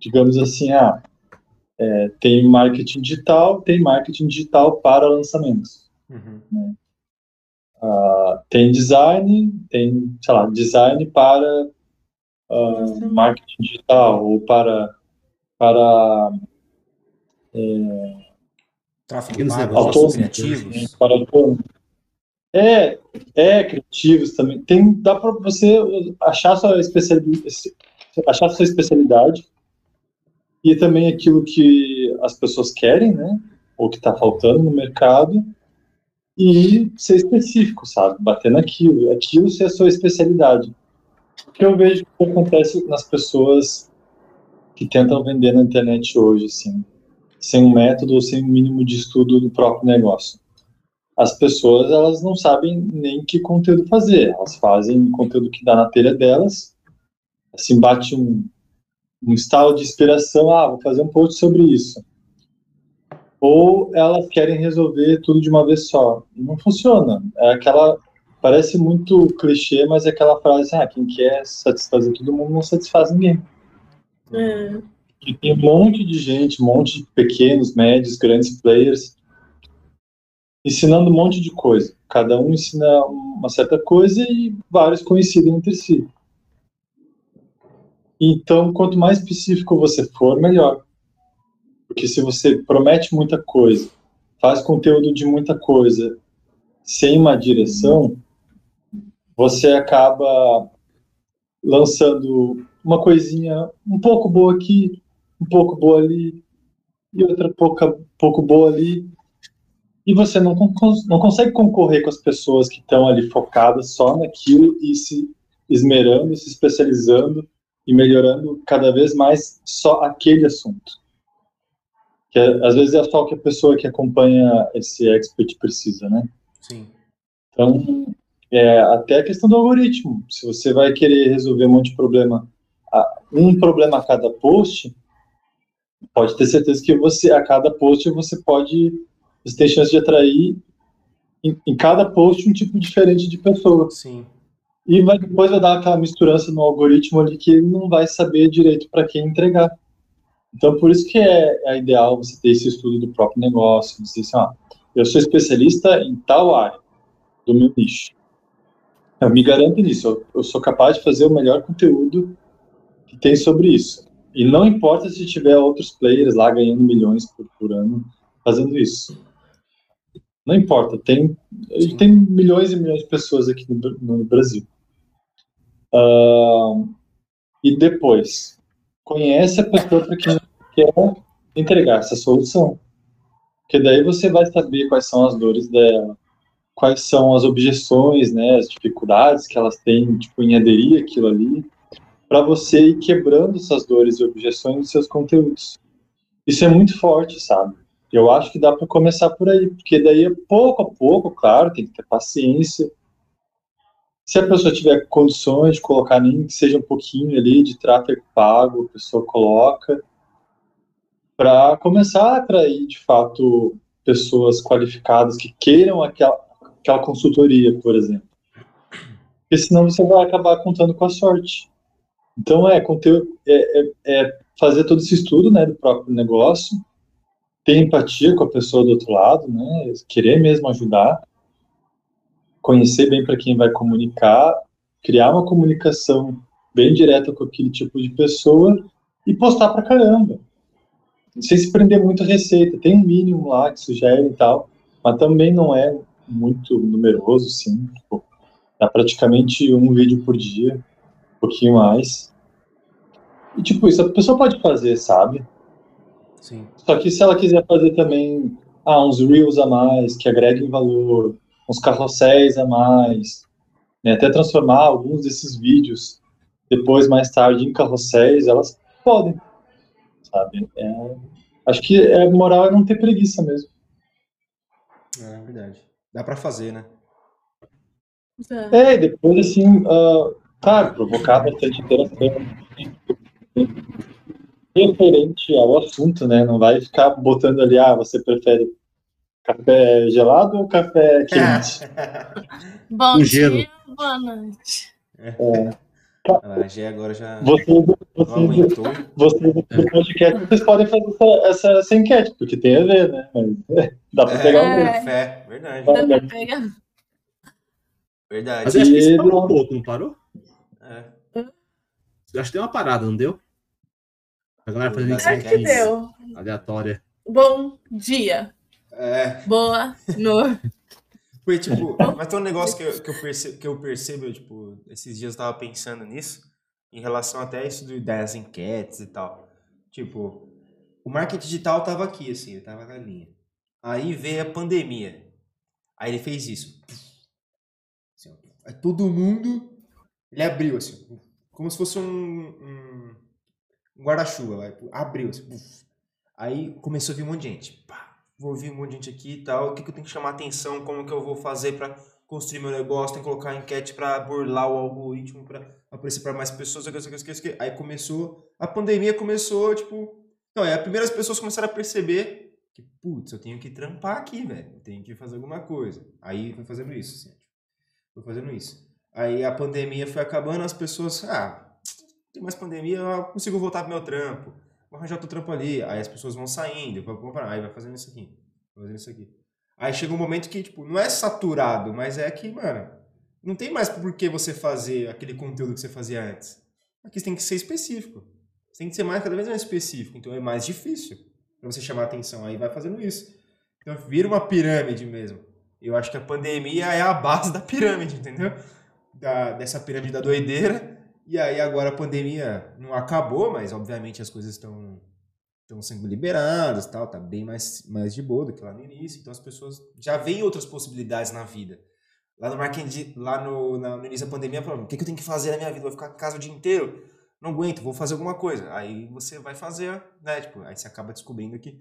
Digamos assim, ah, é, tem marketing digital, tem marketing digital para lançamentos. Uhum. Né? Uh, tem design, tem, sei lá, design para uh, marketing digital ou para para é, tráfego de criativos. Para é, é criativos também. Tem, dá para você achar sua especialidade, achar sua especialidade e também aquilo que as pessoas querem, né? Ou que está faltando no mercado e ser específico, sabe? Bater naquilo, aquilo ser a sua especialidade. O que eu vejo que acontece nas pessoas que tentam vender na internet hoje, assim, sem um método ou sem um mínimo de estudo do próprio negócio. As pessoas, elas não sabem nem que conteúdo fazer, elas fazem conteúdo que dá na telha delas, assim, bate um, um estalo de inspiração, ah, vou fazer um post sobre isso ou elas querem resolver tudo de uma vez só. Não funciona. É aquela parece muito clichê, mas é aquela frase, ah, quem quer satisfazer todo mundo não satisfaz ninguém. É. E tem um monte de gente, um monte de pequenos, médios, grandes players ensinando um monte de coisa. Cada um ensina uma certa coisa e vários coincidem entre si. Então, quanto mais específico você for, melhor. Porque se você promete muita coisa, faz conteúdo de muita coisa, sem uma direção, você acaba lançando uma coisinha um pouco boa aqui, um pouco boa ali, e outra pouca, pouco boa ali. e você não, não consegue concorrer com as pessoas que estão ali focadas só naquilo e se esmerando, se especializando e melhorando cada vez mais só aquele assunto. Que é, às vezes é só o que a pessoa que acompanha esse expert precisa, né? Sim. Então, é, até a questão do algoritmo. Se você vai querer resolver um monte de problema, um problema a cada post, pode ter certeza que você, a cada post, você pode, você tem chance de atrair em, em cada post um tipo diferente de pessoa. Sim. E vai, depois vai dar aquela misturança no algoritmo ali que ele não vai saber direito para quem entregar. Então, por isso que é, é, ideal você ter esse estudo do próprio negócio, dizer assim, ó, eu sou especialista em tal área do meu nicho. Eu me garanto nisso, eu, eu sou capaz de fazer o melhor conteúdo que tem sobre isso. E não importa se tiver outros players lá ganhando milhões por, por ano fazendo isso. Não importa, tem, tem milhões e milhões de pessoas aqui no, no Brasil. Uh, e depois, conhece a pessoa para quem quer entregar essa solução. Porque daí você vai saber quais são as dores dela, quais são as objeções, né, as dificuldades que elas têm, tipo, em aderir aquilo ali, para você ir quebrando essas dores e objeções dos seus conteúdos. Isso é muito forte, sabe? Eu acho que dá para começar por aí, porque daí, pouco a pouco, claro, tem que ter paciência, se a pessoa tiver condições de colocar nem que seja um pouquinho ali de tráfego pago, a pessoa coloca, para começar a atrair, de fato, pessoas qualificadas que queiram aquela, aquela consultoria, por exemplo. Porque senão você vai acabar contando com a sorte. Então, é, conteúdo, é, é, é fazer todo esse estudo né, do próprio negócio, ter empatia com a pessoa do outro lado, né, querer mesmo ajudar, conhecer bem para quem vai comunicar, criar uma comunicação bem direta com aquele tipo de pessoa e postar para caramba. Sem se prender muito a receita. Tem um mínimo lá que sugere e tal, mas também não é muito numeroso, sim. Tipo, dá praticamente um vídeo por dia, um pouquinho mais. E tipo, isso a pessoa pode fazer, sabe? Sim. Só que se ela quiser fazer também ah, uns reels a mais, que agreguem valor, uns carrosséis a mais, né, até transformar alguns desses vídeos depois, mais tarde, em carrosséis, elas podem, sabe? É, acho que é moral é não ter preguiça mesmo. É verdade. Dá para fazer, né? É, depois assim, uh, claro, provocar bastante interação referente ao assunto, né? Não vai ficar botando ali, ah, você prefere Café gelado ou café quente? Bom um dia, gelo. boa noite. É. A Gé agora já você, você, aguentou. Vocês do podcast, vocês podem fazer essa, essa, essa, enquete, porque tem a ver, né? Mas, dá pra é, pegar um café, verdade. Dá pra pegar. Verdade. Mas acho que isso parou um pouco, não parou? É. Acho que deu uma parada, não deu? A galera fazendo enquete. Acho que deu. Aleatória. Bom dia. É. Boa no. Foi tipo, mas tem um negócio que eu, que eu, percebo, que eu percebo, tipo, esses dias eu tava pensando nisso, em relação até isso do, das enquetes e tal. Tipo, o marketing digital tava aqui, assim, ele tava na linha. Aí veio a pandemia. Aí ele fez isso. Assim, aí todo mundo, ele abriu, assim, como se fosse um, um, um guarda-chuva, abriu, assim, Aí começou a vir um monte de gente. Pá, vou ouvir um monte de gente aqui e tal, o que, que eu tenho que chamar atenção, como que eu vou fazer para construir meu negócio, tem que colocar enquete para burlar o algoritmo, para aparecer para mais pessoas, aí começou, a pandemia começou, tipo, não, é, as primeiras pessoas começaram a perceber que, putz, eu tenho que trampar aqui, velho, eu tenho que fazer alguma coisa. Aí foi fazendo isso, assim, tipo, foi fazendo isso. Aí a pandemia foi acabando, as pessoas, ah, tem mais pandemia, eu consigo voltar pro meu trampo vou arranjar outro trampo ali. Aí as pessoas vão saindo, aí vai fazendo isso aqui, fazendo isso aqui. Aí chega um momento que, tipo, não é saturado, mas é que, mano, não tem mais por que você fazer aquele conteúdo que você fazia antes. Aqui você tem que ser específico. Você tem que ser mais, cada vez mais específico. Então é mais difícil para você chamar atenção. Aí vai fazendo isso. Então vira uma pirâmide mesmo. Eu acho que a pandemia é a base da pirâmide, entendeu? Da, dessa pirâmide da doideira e aí agora a pandemia não acabou, mas obviamente as coisas estão estão sendo liberadas tal, tá bem mais, mais de boa do que lá no início. Então as pessoas já veem outras possibilidades na vida. Lá no marketing, lá no, na, no início da pandemia, o que, que eu tenho que fazer na minha vida? Vou ficar em casa o dia inteiro? Não aguento, vou fazer alguma coisa. Aí você vai fazer, né? Tipo, aí você acaba descobrindo que.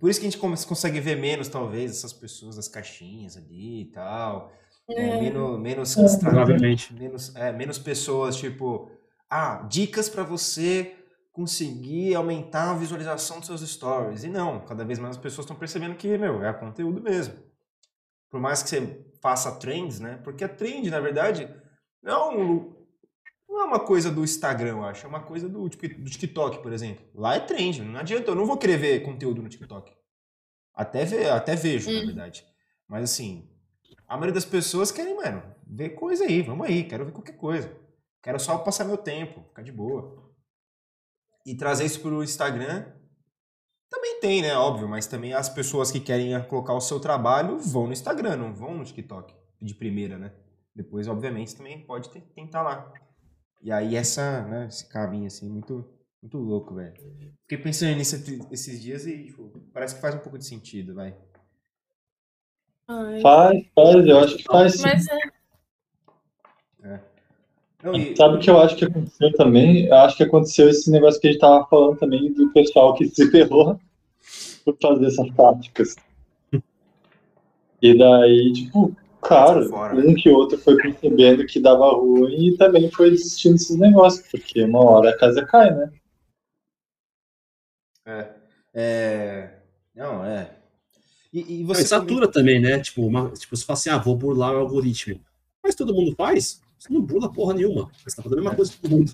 Por isso que a gente consegue ver menos, talvez, essas pessoas das caixinhas ali e tal. É, é. menos, menos, é, menos, é, menos pessoas, tipo, ah, dicas para você conseguir aumentar a visualização dos seus stories. E não, cada vez mais as pessoas estão percebendo que, meu, é conteúdo mesmo. Por mais que você faça trends, né? Porque a trend, na verdade, não, é não é uma coisa do Instagram, eu acho. É uma coisa do, tipo, do TikTok, por exemplo. Lá é trend. Não adianta, eu não vou querer ver conteúdo no TikTok. Até, ver, até vejo, hum. na verdade. Mas assim, a maioria das pessoas querem, mano, ver coisa aí, vamos aí, quero ver qualquer coisa. Quero só passar meu tempo, ficar de boa. E trazer isso pro Instagram também tem, né? Óbvio, mas também as pessoas que querem colocar o seu trabalho vão no Instagram, não vão no TikTok de primeira, né? Depois, obviamente, também pode tentar lá. E aí essa, né, esse caminho assim, muito, muito louco, velho. Fiquei pensando nisso esses dias e tipo, parece que faz um pouco de sentido, vai. Faz, faz, eu acho que faz sim. Mas é. é. Não, e... Sabe o que eu acho que aconteceu também? Eu acho que aconteceu esse negócio que a gente tava falando também do pessoal que se ferrou por fazer essas táticas. E daí, tipo, claro, um que outro foi percebendo que dava ruim e também foi desistindo desses negócios, porque uma hora a casa cai, né? É. é... Não, é. E, e você. satura também, né? Tipo, uma, tipo, você fala assim, ah, vou burlar o algoritmo. Mas todo mundo faz? Você não burla porra nenhuma. Você tá fazendo a mesma é. coisa que todo mundo.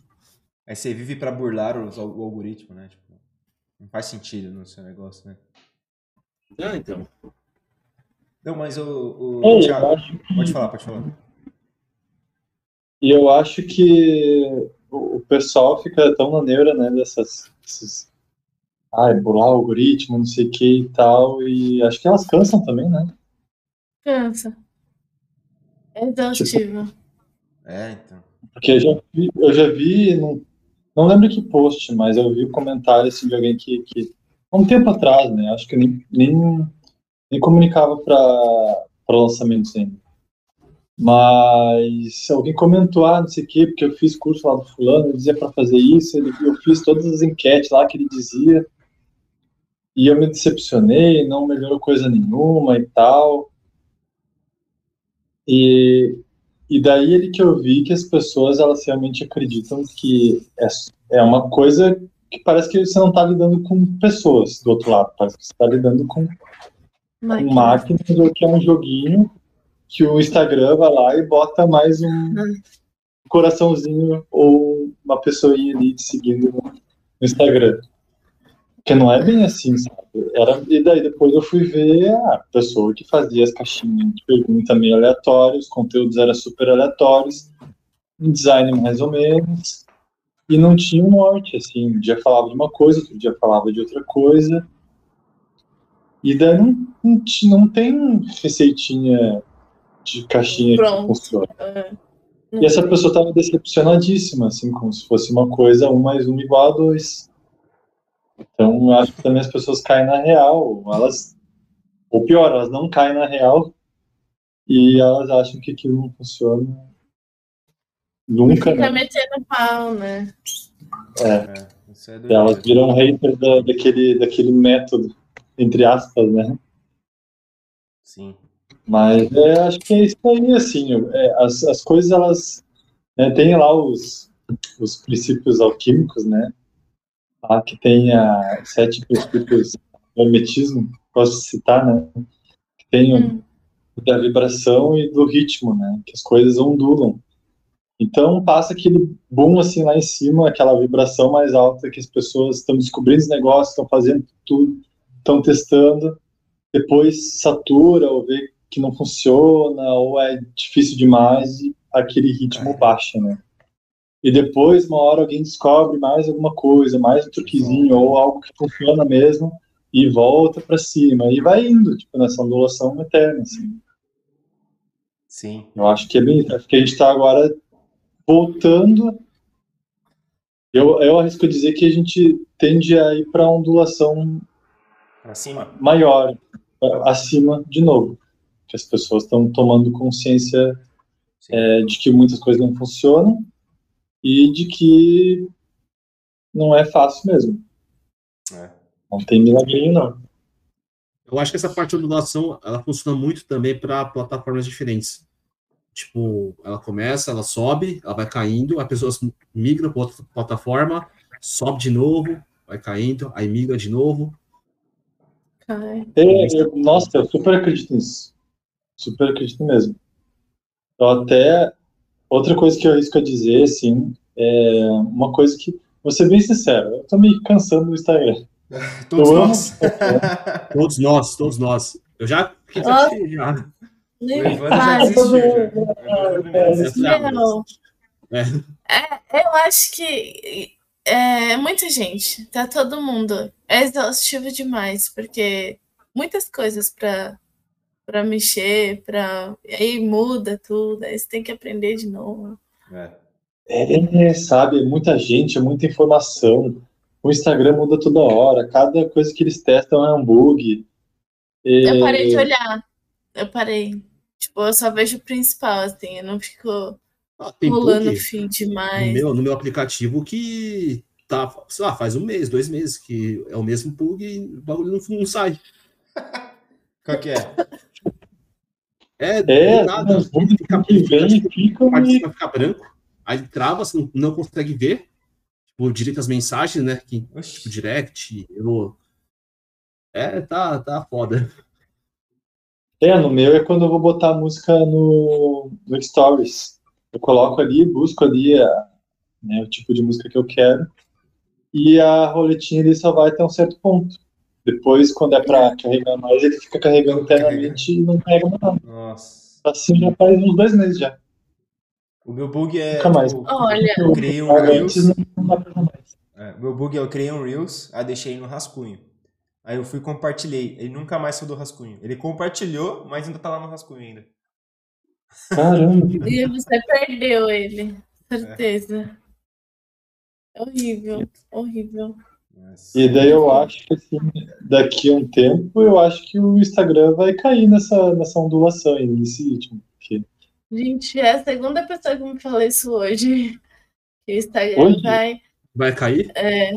Aí você vive para burlar o, o, algoritmo, né? Tipo, não faz sentido no seu negócio, né? Ah, então. Não, mas o. o Thiago, que... Pode falar, pode falar. E eu acho que o pessoal fica tão na neura, né, dessas. Desses, ah, burlar o algoritmo, não sei o que e tal. E acho que elas cansam também, né? Cansa. É exaustivo. É, então. Porque eu já vi, eu já vi não, não lembro que post, mas eu vi o um comentário assim, de alguém que, que, um tempo atrás, né? Acho que nem, nem, nem comunicava para lançamentos ainda. Mas alguém comentou, ah, não sei o quê, porque eu fiz curso lá do fulano, ele dizia para fazer isso, ele, eu fiz todas as enquetes lá que ele dizia, e eu me decepcionei, não melhorou coisa nenhuma e tal. E e daí ele que eu vi que as pessoas elas realmente acreditam que é, é uma coisa que parece que você não está lidando com pessoas do outro lado, parece que você está lidando com, máquinas, máquinas ou que é um joguinho que o Instagram vai lá e bota mais um hum. coraçãozinho ou uma pessoinha ali te seguindo no Instagram. Porque não é bem assim, sabe? Era, e daí depois eu fui ver a pessoa que fazia as caixinhas de pergunta meio aleatórias, os conteúdos eram super aleatórios, um design mais ou menos, e não tinha um norte, assim, um dia falava de uma coisa, outro dia falava de outra coisa, e daí não, não, não tem receitinha de caixinha Pronto. que funciona. É. E essa pessoa estava decepcionadíssima, assim, como se fosse uma coisa, um mais um igual a dois. Então, acho que também as pessoas caem na real, elas, ou pior, elas não caem na real e elas acham que aquilo não funciona nunca. Fica né? metendo pau, né? É. é, é elas viram haters da, daquele, daquele método, entre aspas, né? Sim. Mas é, acho que é isso aí, assim, é, as, as coisas, elas, né, tem lá os, os princípios alquímicos, né, lá que tem a sete princípios do hermetismo, posso citar, né? Que tem hum. da vibração e do ritmo, né? Que as coisas ondulam. Então passa aquele boom assim lá em cima, aquela vibração mais alta que as pessoas estão descobrindo os negócios, estão fazendo tudo, estão testando, depois satura ou vê que não funciona ou é difícil demais e aquele ritmo é. baixa, né? E depois, uma hora, alguém descobre mais alguma coisa, mais um truquezinho, ou algo que funciona mesmo, e volta para cima, e vai indo, tipo, nessa ondulação eterna, assim. Sim. Eu acho que é bem, acho que a gente está agora voltando Eu, eu arrisco dizer que a gente tende a ir para ondulação acima. maior, acima de novo. Que as pessoas estão tomando consciência é, de que muitas coisas não funcionam e de que não é fácil mesmo. É. Não tem milagrinho, não. Eu acho que essa parte de ondulação ela funciona muito também para plataformas diferentes. Tipo, ela começa, ela sobe, ela vai caindo, a pessoa migra para outra plataforma, sobe de novo, vai caindo, aí migra de novo. É, eu, nossa, eu super acredito nisso. Super acredito mesmo. Eu até. Outra coisa que eu arrisco a dizer, assim, é uma coisa que. Vou ser bem sincero, eu tô me cansando do Instagram. todos eu nós. todos nós, todos nós. Eu já. já. Nem já é, é, eu acho que é muita gente, tá todo mundo. É exaustivo demais, porque muitas coisas para para mexer, para aí muda tudo, aí você tem que aprender de novo. É. É, sabe, é muita gente, é muita informação. O Instagram muda toda hora, cada coisa que eles testam é um bug. E... Eu parei de olhar. Eu parei. Tipo, eu só vejo o principal, assim, eu não fico ah, rolando bug fim demais. No meu, no meu aplicativo que tá, sei lá, faz um mês, dois meses, que é o mesmo bug e o bagulho não, não sai. Qual que é? É, é nada, fica, vem, fica, fica, fica branco, aí trava, você não, consegue ver, tipo, direito as mensagens, né, que, tipo, direct, eu... É, tá, tá foda. É, no meu é quando eu vou botar a música no, no Stories. Eu coloco ali, busco ali a, né, o tipo de música que eu quero e a roletinha ele só vai até um certo ponto. Depois, quando é para carregar mais, ele fica carregando internamente e não carrega mais. Nossa. Assim já faz uns dois meses já. O meu bug é. Nunca mais. Tipo, Olha. Eu criei um Reels. Não, É, o meu bug é eu criei um Reels, aí deixei no rascunho. Aí eu fui e compartilhei. Ele nunca mais saiu do rascunho. Ele compartilhou, mas ainda tá lá no rascunho ainda. Caramba. e você perdeu ele. Certeza. É. Horrível, horrível. E daí eu acho que assim, daqui a um tempo, eu acho que o Instagram vai cair nessa, nessa ondulação aí, nesse ritmo. Porque... Gente, é a segunda pessoa que me fala isso hoje. Que o Instagram hoje? vai. Vai cair? É.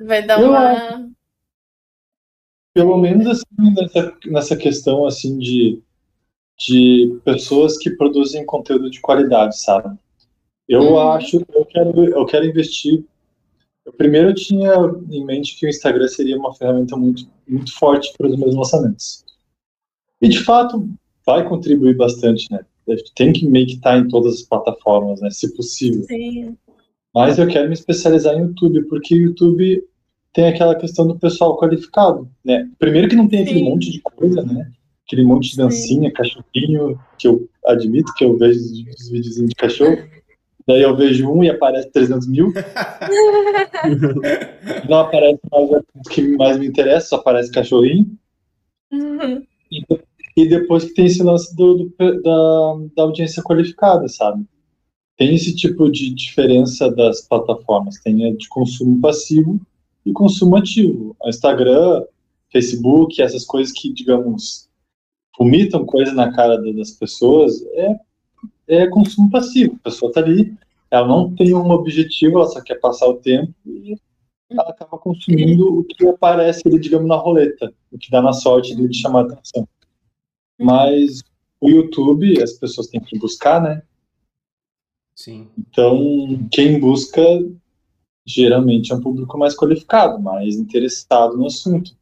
Vai dar eu uma. Acho pelo menos assim, nessa, nessa questão assim de, de pessoas que produzem conteúdo de qualidade, sabe? Eu uhum. acho que eu quero, eu quero investir. Eu primeiro tinha em mente que o Instagram seria uma ferramenta muito, muito forte para os meus lançamentos. E de fato vai contribuir bastante, né? Tem que meio que estar tá em todas as plataformas, né? Se possível. Sim. Mas eu quero me especializar em YouTube, porque o YouTube tem aquela questão do pessoal qualificado, né? Primeiro que não tem Sim. aquele monte de coisa, né? Aquele monte de dancinha, Sim. cachorrinho, que eu admito que eu vejo os vídeos de cachorro. Daí eu vejo um e aparece 300 mil. não aparece mais o que mais me interessa, só aparece cachorrinho. Uhum. E, e, depois que tem esse lance do, do, da, da audiência qualificada, sabe? Tem esse tipo de diferença das plataformas. Tem a de consumo passivo e consumo ativo. O Instagram, Facebook, essas coisas que, digamos, vomitam coisa na cara das pessoas, é, é consumo passivo. A pessoa está ali, ela não tem um objetivo, ela só quer passar o tempo e ela acaba consumindo o que aparece ali, digamos, na roleta, o que dá na sorte de chamar a atenção. Mas o YouTube, as pessoas têm que buscar, né? Sim. Então, quem busca geralmente é um público mais qualificado, mais interessado no assunto.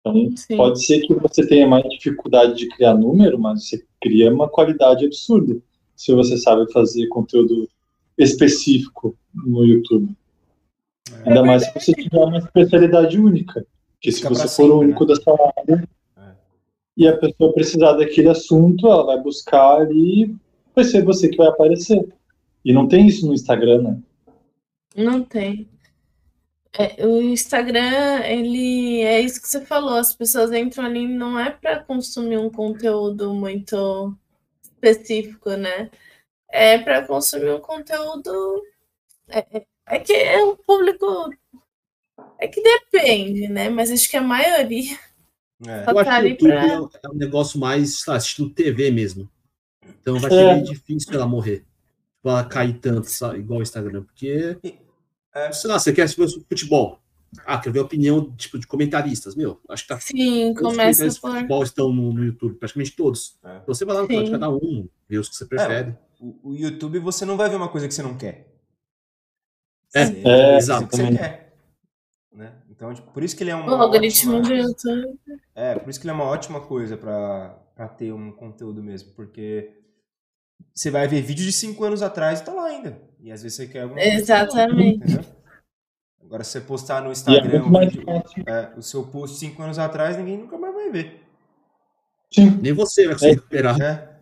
Então, Sim. pode ser que você tenha mais dificuldade de criar número, mas você cria uma qualidade absurda se você sabe fazer conteúdo específico no YouTube. É. Ainda mais se você tiver uma especialidade única. Porque se você for o único né? da sua área é. e a pessoa precisar daquele assunto, ela vai buscar ali vai ser você que vai aparecer. E não tem isso no Instagram, né? Não tem. É, o Instagram, ele é isso que você falou, as pessoas entram ali não é para consumir um conteúdo muito específico, né? É para consumir um conteúdo. É, é, É que é um público. É que depende, né? Mas acho que a maioria. É. Eu acho tá que o YouTube pra... é um negócio mais lá, estilo TV mesmo. Então vai ser é. meio difícil ela morrer. Ela cair tanto, sabe? igual o Instagram. Porque, é. sei lá, você quer assistir futebol. Ah, quer ver a opinião tipo, de comentaristas? Meu, acho que tá. Sim, começa por... futebol estão no, no, YouTube, praticamente todos. É. Então você vai lá no canal de cada um, vê os que você prefere. É, o, o, YouTube você não vai ver uma coisa que você não quer. É, você, é exato. Que você quer. Né? Então, tipo, por isso que ele é um. O algoritmo do YouTube. É, por isso que ele é uma ótima coisa para ter um conteúdo mesmo, porque você vai ver vídeo de cinco anos atrás e tá lá ainda. E às vezes você quer alguma Exatamente. Coisa, Agora, se você postar no é Instagram é vídeo, é, o seu post cinco anos atrás, ninguém nunca mais vai ver. Sim. Nem você vai conseguir recuperar. É.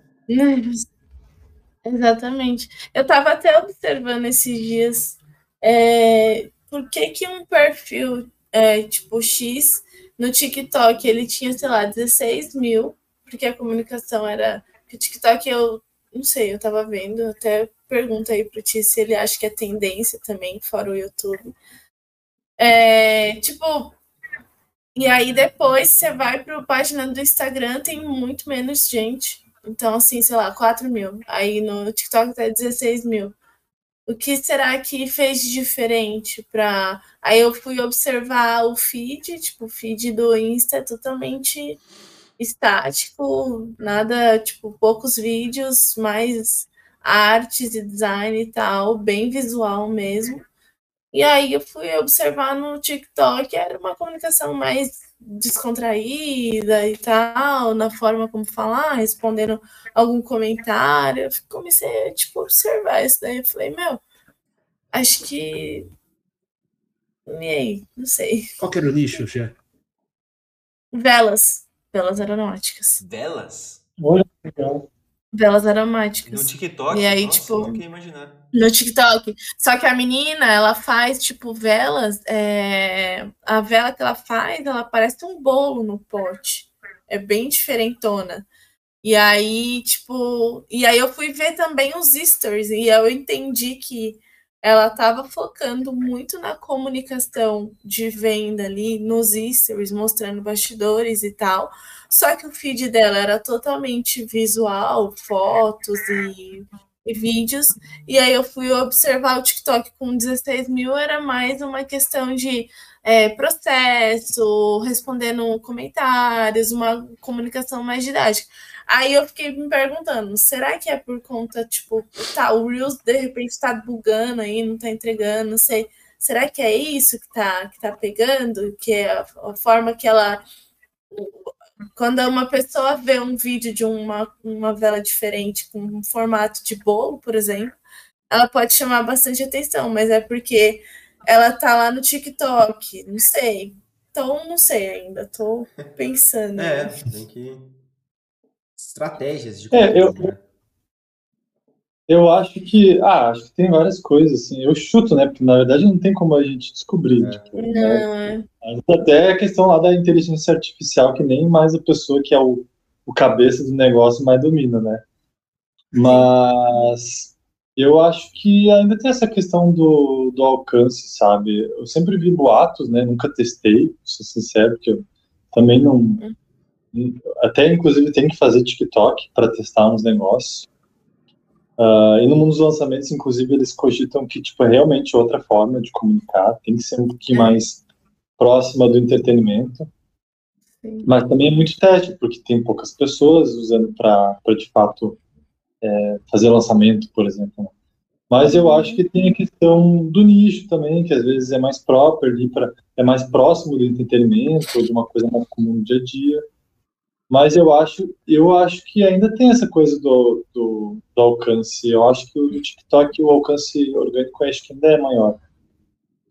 Exatamente. Eu estava até observando esses dias é, por que, que um perfil é, tipo X no TikTok ele tinha, sei lá, 16 mil, porque a comunicação era. O TikTok eu não sei, eu tava vendo, até pergunta aí pro Ti se ele acha que é tendência também, fora o YouTube. É, tipo, e aí depois você vai para a página do Instagram, tem muito menos gente. Então, assim, sei lá, 4 mil. Aí no TikTok tá 16 mil. O que será que fez de diferente para. Aí eu fui observar o feed, tipo, o feed do Insta é totalmente estático, nada, tipo, poucos vídeos, mais artes e design e tal, bem visual mesmo. E aí eu fui observar no TikTok, era uma comunicação mais descontraída e tal, na forma como falar, respondendo algum comentário. Eu comecei a tipo, observar isso daí. Eu falei, meu, acho que. E aí? Não sei. Qual que era o nicho, Xé? Velas. Velas aeronáuticas. Velas? Olha, legal. Velas aromáticas. No TikTok? E aí, Nossa, tipo. Não imaginar. No TikTok. Só que a menina, ela faz, tipo, velas. É... A vela que ela faz, ela parece um bolo no pote. É bem diferentona. E aí, tipo. E aí eu fui ver também os stories. E eu entendi que ela estava focando muito na comunicação de venda ali, nos stories, mostrando bastidores e tal. Só que o feed dela era totalmente visual, fotos e, e vídeos. E aí eu fui observar o TikTok com 16 mil, era mais uma questão de é, processo, respondendo comentários, uma comunicação mais didática. Aí eu fiquei me perguntando, será que é por conta, tipo, tá, o Reels de repente tá bugando aí, não tá entregando, não sei. Será que é isso que tá, que tá pegando? Que é a, a forma que ela quando uma pessoa vê um vídeo de uma, uma vela diferente, com um formato de bolo, por exemplo, ela pode chamar bastante atenção, mas é porque ela tá lá no TikTok, não sei. Então, não sei ainda, tô pensando. É, tem que. Estratégias de é, eu, né? Eu acho que. Ah, acho que tem várias coisas, assim. Eu chuto, né? Porque na verdade não tem como a gente descobrir. É. Tipo, não, né? Até a questão lá da inteligência artificial, que nem mais a pessoa que é o, o cabeça do negócio mais domina, né? Mas eu acho que ainda tem essa questão do, do alcance, sabe? Eu sempre vi boatos, né? Nunca testei, sou sincero, porque eu também não. Até inclusive tem que fazer TikTok para testar uns negócios. Uh, e no mundo dos lançamentos, inclusive, eles cogitam que tipo, é realmente outra forma de comunicar, tem que ser um pouquinho mais próxima do entretenimento. Sim. Mas também é muito teste, porque tem poucas pessoas usando para, de fato, é, fazer lançamento, por exemplo. Né? Mas eu acho que tem a questão do nicho também, que às vezes é mais próprio ali é mais próximo do entretenimento ou de uma coisa mais comum no dia a dia. Mas eu acho, eu acho que ainda tem essa coisa do, do, do alcance. Eu acho que o do TikTok o alcance orgânico acho que ainda é maior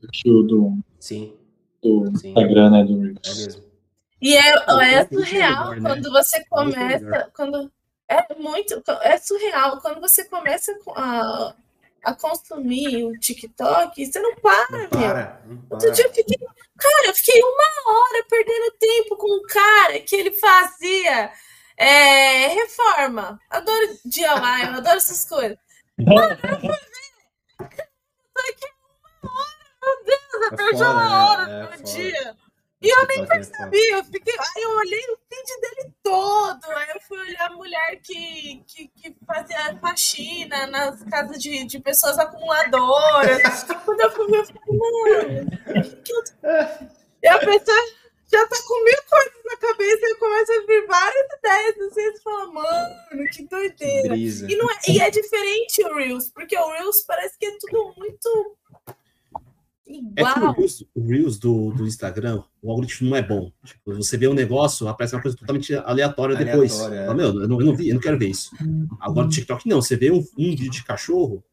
do que o do, Sim do Sim. Instagram, né? Do Reels. É mesmo. E é, é surreal né? quando você começa. Quando, é muito. É surreal. Quando você começa a, a consumir o TikTok, você não para, não para. Não para. Outro dia eu fiquei. Cara, eu fiquei uma hora perdendo tempo com um cara que ele fazia é, reforma. Adoro DIY, eu adoro essas coisas. Mano, eu fui ver. Tô aqui uma meu Deus, eu é perdi uma hora é, no dia. E eu nem percebi, eu fiquei. Aí eu olhei o feed dele todo. Aí eu fui olhar a mulher que, que, que fazia faxina nas casas de, de pessoas acumuladoras. Quando eu fui ver, eu falei, mano, que eu... E a pessoa já tá com mil coisas na cabeça e começa a vir várias ideias. Assim, você fala, mano, que doideira. Que e, não é, e é diferente o Reels, porque o Reels parece que é tudo muito Igual. É que o Reels, o Reels do, do, Instagram, o algoritmo não é bom. Tipo, você vê um negócio, aparece uma coisa totalmente aleatória, aleatória depois. É. Fala, meu, eu não, eu não, vi, eu não quero ver isso. Agora no TikTok não, você vê um, um vídeo de cachorro,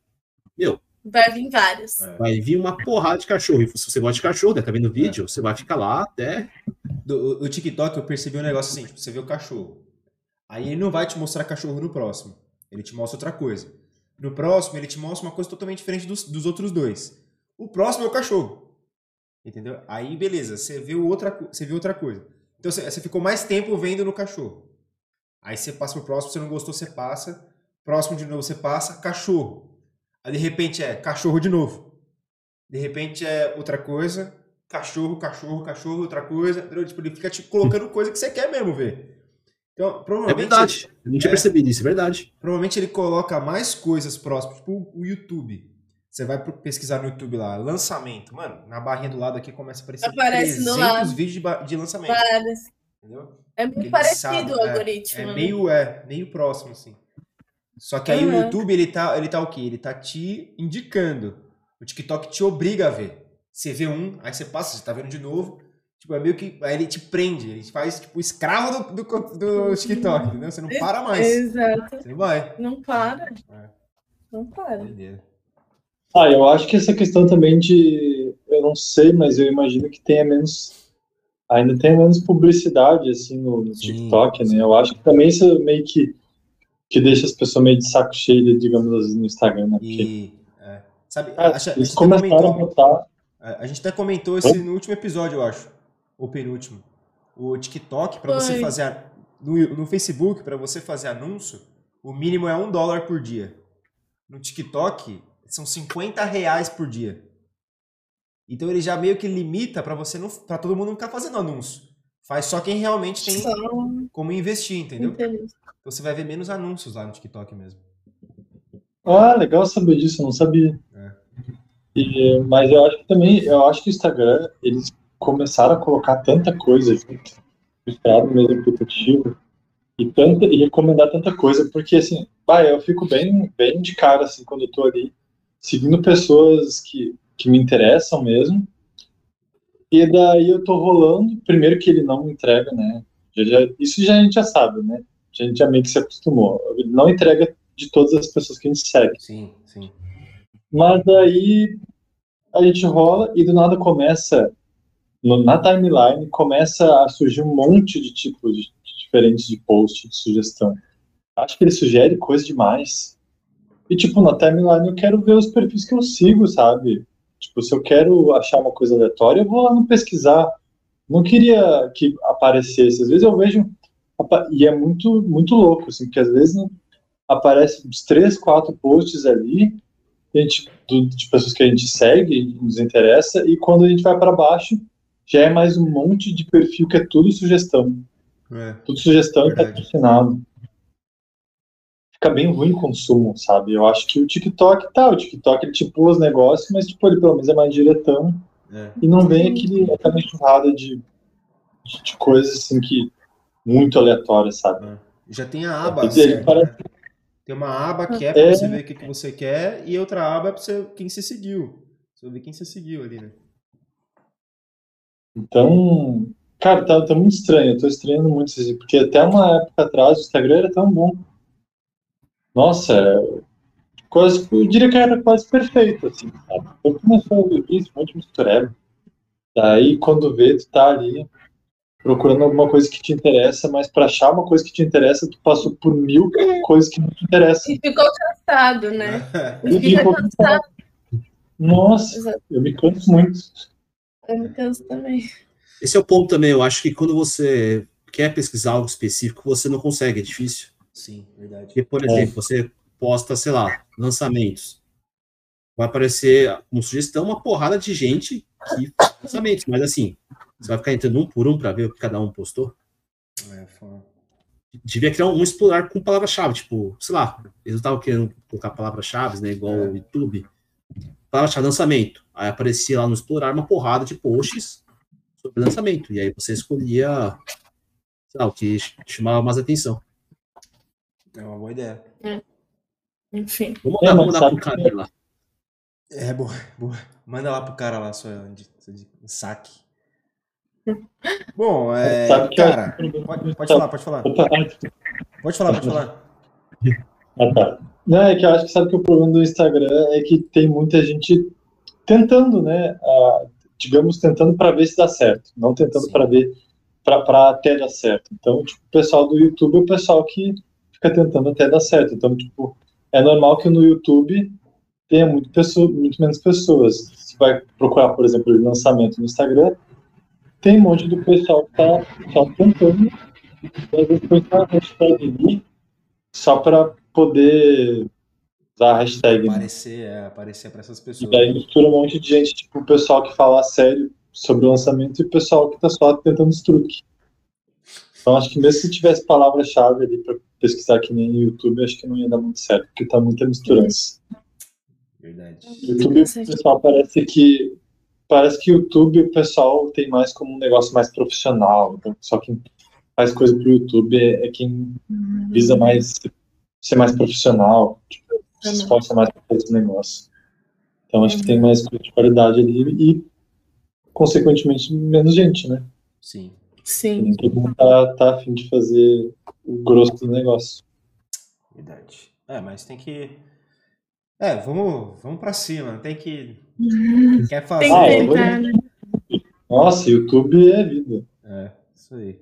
meu. Vai vir vários. É. Vai vir uma porrada de cachorro. E se você gosta de cachorro, né, tá vendo o vídeo, é. você vai ficar lá até. Do, o TikTok eu percebi um negócio assim, tipo, você vê o cachorro. Aí ele não vai te mostrar cachorro no próximo. Ele te mostra outra coisa. No próximo, ele te mostra uma coisa totalmente diferente dos, dos outros dois. O próximo é o cachorro. Entendeu? Aí, beleza, você viu outra, você viu outra coisa. Então, você, você ficou mais tempo vendo no cachorro. Aí você passa pro próximo, você não gostou, você passa. Próximo de novo, você passa, cachorro. Aí, de repente, é cachorro de novo. De repente, é outra coisa, cachorro, cachorro, cachorro, outra coisa. Tipo, ele fica te colocando coisa que você quer mesmo ver. Então, provavelmente. É verdade. Eu não tinha é, percebido isso, é verdade. Provavelmente ele coloca mais coisas próximas, tipo o YouTube. Você vai pesquisar no YouTube lá, lançamento. Mano, na barrinha do lado aqui começa a aparecer Aparece 300 vídeos de, de lançamento. Parece. Entendeu? É muito parecido o é, algoritmo. É, é, meio, é meio próximo, assim. Só que aí uhum. o YouTube, ele tá, ele tá o quê? Ele tá te indicando. O TikTok te obriga a ver. Você vê um, aí você passa, você tá vendo de novo. Tipo, é meio que. Aí ele te prende, ele faz, tipo, escravo do, do, do TikTok, entendeu? Você não para mais. Exato. Você não vai. Não para. É. Não para. Entendeu? Ah, eu acho que essa questão também de. Eu não sei, mas eu imagino que tenha menos. Ainda tem menos publicidade, assim, no, no TikTok, sim. né? Eu acho que também isso meio que. que deixa as pessoas meio de saco cheio, digamos assim, no Instagram, né? Porque, e, é, sabe, é, acho, eles começaram a botar. A gente até comentou esse no último episódio, eu acho. Ou penúltimo. O TikTok, para você fazer. No, no Facebook, para você fazer anúncio, o mínimo é um dólar por dia. No TikTok, são 50 reais por dia. Então ele já meio que limita para você não, para todo mundo não ficar fazendo anúncio. Faz só quem realmente tem só... como investir, entendeu? Entendi. Então você vai ver menos anúncios lá no TikTok mesmo. Ah, legal saber disso, eu não sabia. É. E, mas eu acho que também, eu acho que o Instagram, eles começaram a colocar tanta coisa junto, o mesmo aplicativo, e, tanta, e recomendar tanta coisa, porque assim, bah, eu fico bem, bem de cara assim, quando eu tô ali seguindo pessoas que, que me interessam mesmo. E daí eu tô rolando, primeiro que ele não entrega, né? Já, já, isso já a gente já sabe, né? A gente já meio que se acostumou. Ele não entrega de todas as pessoas que a gente segue. Sim, sim. Mas daí a gente rola e do nada começa, no, na timeline, começa a surgir um monte de tipos de, de diferentes de post, de sugestão. Acho que ele sugere coisa demais. E, tipo, na timeline eu quero ver os perfis que eu sigo, sabe? Tipo, se eu quero achar uma coisa aleatória, eu vou lá no pesquisar. Não queria que aparecesse. Às vezes eu vejo. E é muito, muito louco, assim, porque às vezes aparece uns três, quatro posts ali gente, do, de pessoas que a gente segue, nos interessa, e quando a gente vai para baixo, já é mais um monte de perfil que é tudo sugestão. É, tudo sugestão verdade. e patrocinado fica bem ruim o consumo, sabe? Eu acho que o TikTok tá, o TikTok ele tipo os negócios, mas tipo, ele pelo menos é mais diretão é. e não vem aquele, aquela enxurrada de, de, de, coisas assim que muito aleatórias, sabe? É. Já tem a aba, certo, parece... né? Tem uma aba que é pra é... você ver o que, que você quer e outra aba é pra você, quem você seguiu. Você ver quem você seguiu ali, né? Então, cara, tá, tá muito estranho. Eu tô estranhando muito isso, porque até uma época atrás o Instagram era tão bom. Nossa, é quase, eu diria que era quase perfeito, assim, sabe? Eu comecei a ouvir isso, um monte de mistureba. Daí, quando vê, tu tá ali procurando alguma coisa que te interessa, mas para achar uma coisa que te interessa, tu passou por mil coisas que não te interessam. E ficou cansado, né? E fica cansado. Nossa, Exato. eu me canso muito. Eu me canso também. Esse é o ponto também, eu acho que quando você quer pesquisar algo específico, você não consegue, é difícil. Sim, verdade. Porque, por exemplo, é. você posta, sei lá, lançamentos. vai aparecer como sugestão uma porrada de gente que faz lançamentos, mas assim, você vai ficar entrando um por um para ver o que cada um postou. É, foda. Devia criar um, explorar com palavra-chave, tipo, sei lá, eles estavam querendo colocar palavras-chave, né, igual é. o YouTube. Palavra-chave lançamento. Aí aparecia lá no explorar uma porrada de posts sobre lançamento. E aí você escolhia, sei lá, o que chamava mais atenção. É uma boa ideia. É. Enfim. Vamos mandar, vamos mandar pro cara lá. É, boa, boa. Manda lá pro cara lá, só de, saque. Bom, é, cara, pode, pode falar, pode falar. Pode falar, pode falar. Ah, tá. Não, é que eu acho que sabe que o problema do Instagram é que tem muita gente tentando, né? digamos, tentando para ver se dá certo, não tentando para ver para até dar certo. Então, tipo, o pessoal do YouTube é o pessoal que fica tentando até dar certo. Então, tipo, é normal que no YouTube tenha muito, pessoa, muito menos pessoas. Se vai procurar, por exemplo, o lançamento no Instagram, tem um monte do pessoal que está só tentando, e às vezes põe a hashtag ali só para poder usar a hashtag. Né? Aparecer, né? é, aparecer para essas pessoas. E daí mistura um monte de gente, tipo, o pessoal que fala sério sobre o lançamento e o pessoal que está só tentando os truques. Então, acho que mesmo se tivesse palavra-chave ali para pesquisar que nem no YouTube, acho que não ia dar muito certo, porque tá muita misturança. Verdade. YouTube, o pessoal parece que parece que o YouTube o pessoal tem mais como um negócio mais profissional. Então, só quem faz coisa pro YouTube é, é quem visa mais ser mais profissional, tipo, se esforça mais para fazer esse negócio. Então acho que tem mais coisa de qualidade ali e, consequentemente, menos gente, né? Sim. Sim. Todo mundo tá, tá afim de fazer o grosso do negócio. Verdade. É, mas tem que. É, vamos, vamos pra cima. Tem que. Quer fazer. Tem que tentar, né? Nossa, YouTube é vida. É, isso aí.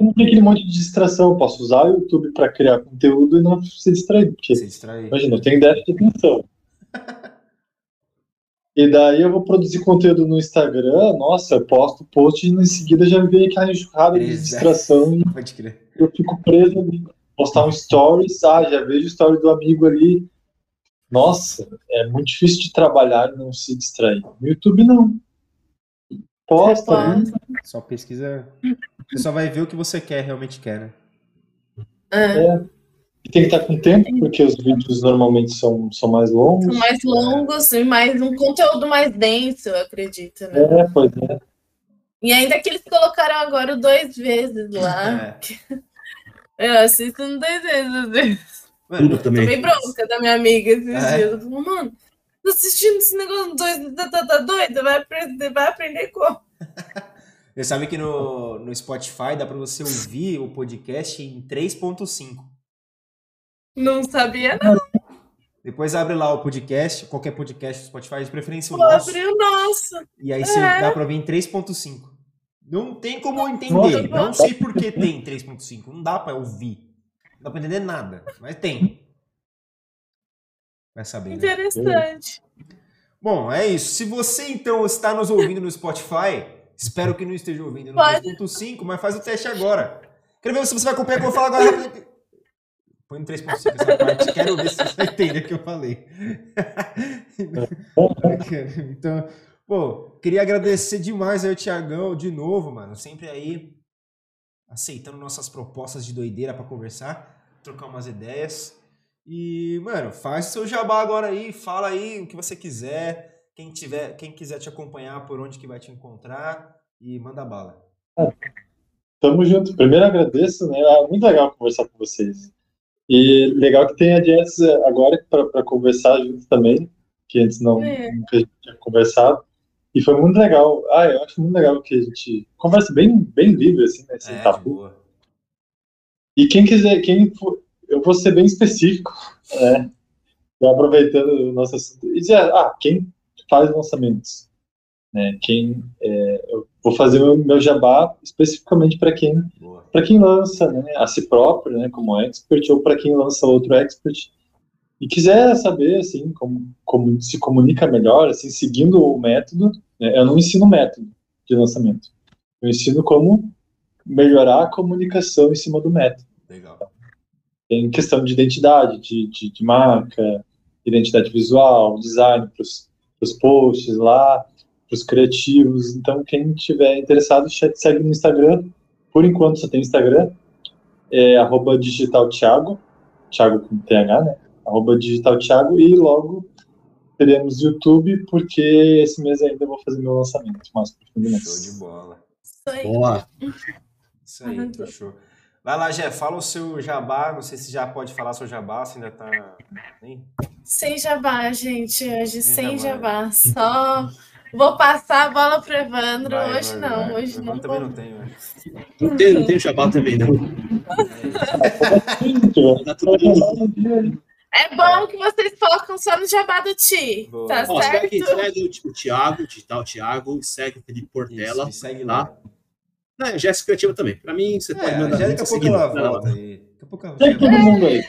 Não tem aquele monte de distração. Eu posso usar o YouTube para criar conteúdo e não se distrair. Porque, se distrair. Imagina, eu tenho déficit de atenção. E daí eu vou produzir conteúdo no Instagram, nossa, eu posto post e em seguida já vem aquela enxurrada de distração e Pode crer. eu fico preso ali. Postar um stories, ah, já vejo o story do amigo ali. Nossa, é muito difícil de trabalhar e não se distrair. No YouTube não. Posta, né? Só pesquisa. Você só vai ver o que você quer, realmente quer, né? É. é. E tem que estar com tempo, porque os vídeos normalmente são, são mais longos. São mais longos e mais um conteúdo mais denso, eu acredito, né? É, pois é. E ainda que eles colocaram agora dois vezes lá. É. Eu assisto dois vezes. Mano, também. Tomei bronca da minha amiga esses é. dias. Eu falo, mano, tô assistindo esse negócio doido, tá, tá, tá doido? Vai aprender, vai aprender como? Você sabe que no, no Spotify dá para você ouvir o podcast em 3.5. Não sabia, não. Depois abre lá o podcast, qualquer podcast do Spotify, de preferência o Vou nosso. Abrir o nosso. E aí é. dá para ouvir em 3.5. Não tem como entender. Não sei por que tem 3.5. Não dá para ouvir. Não dá para entender nada. Mas tem. Vai saber. Né? Interessante. Né? Bom, é isso. Se você então está nos ouvindo no Spotify, Espero que não esteja ouvindo no 3.5, mas faz o teste agora. Quero ver se você vai acompanhar o que eu vou falar agora. Põe no 3.5 essa parte, quero ver se você vai entender o que eu falei. então, pô, queria agradecer demais ao Tiagão de novo, mano. Sempre aí aceitando nossas propostas de doideira para conversar, trocar umas ideias. E, mano, faz seu jabá agora aí, fala aí o que você quiser. Quem, tiver, quem quiser te acompanhar, por onde que vai te encontrar e manda bala. tamo junto. Primeiro agradeço, né? É muito legal conversar com vocês. E legal que tem a Jess agora para conversar junto também, que antes não é. nunca tinha conversado. E foi muito legal. Ah, eu acho muito legal que a gente conversa bem, bem livre, assim, né? Sem é, tabu. E quem quiser, quem for, eu vou ser bem específico, né? Aproveitando o nosso assunto. E dizer, ah, quem faz lançamentos. Né? Quem, é, eu vou fazer meu, meu jabá especificamente para quem para quem lança né, a si próprio, né, como expert, ou para quem lança outro expert e quiser saber assim como, como se comunica melhor, assim seguindo o método. Né, eu não ensino método de lançamento, eu ensino como melhorar a comunicação em cima do método. Legal. Em questão de identidade, de, de, de marca, identidade visual, design para os posts lá, os criativos. Então, quem tiver interessado, segue no Instagram. Por enquanto, só tem Instagram, é arroba digital Thiago, Thiago com TH, né? Arroba digital Thiago, e logo teremos YouTube, porque esse mês ainda eu vou fazer meu lançamento profundamente. Show de bola. Isso aí. Boa. Isso aí, tá show. Vai lá, Jé, fala o seu jabá. Não sei se já pode falar seu jabá, se ainda tá. Hein? Sem jabá, gente. Hoje sem, sem jabá. jabá. Só vou passar a bola pro Evandro. Vai, hoje vai, não, vai. hoje não. também não tenho. Não tenho, não tenho jabá também, não. É bom que vocês focam só no jabá do Ti. Tá Ó, certo? Segue, segue o Thiago, digital Thiago, segue o Felipe Portela. Isso, segue lá. Tá? Não, é Jéssica Criativa também. Pra mim, você é, pode mandar. Já daqui a pouco ela volta. Daqui a pouco ela Segue todo mundo aí.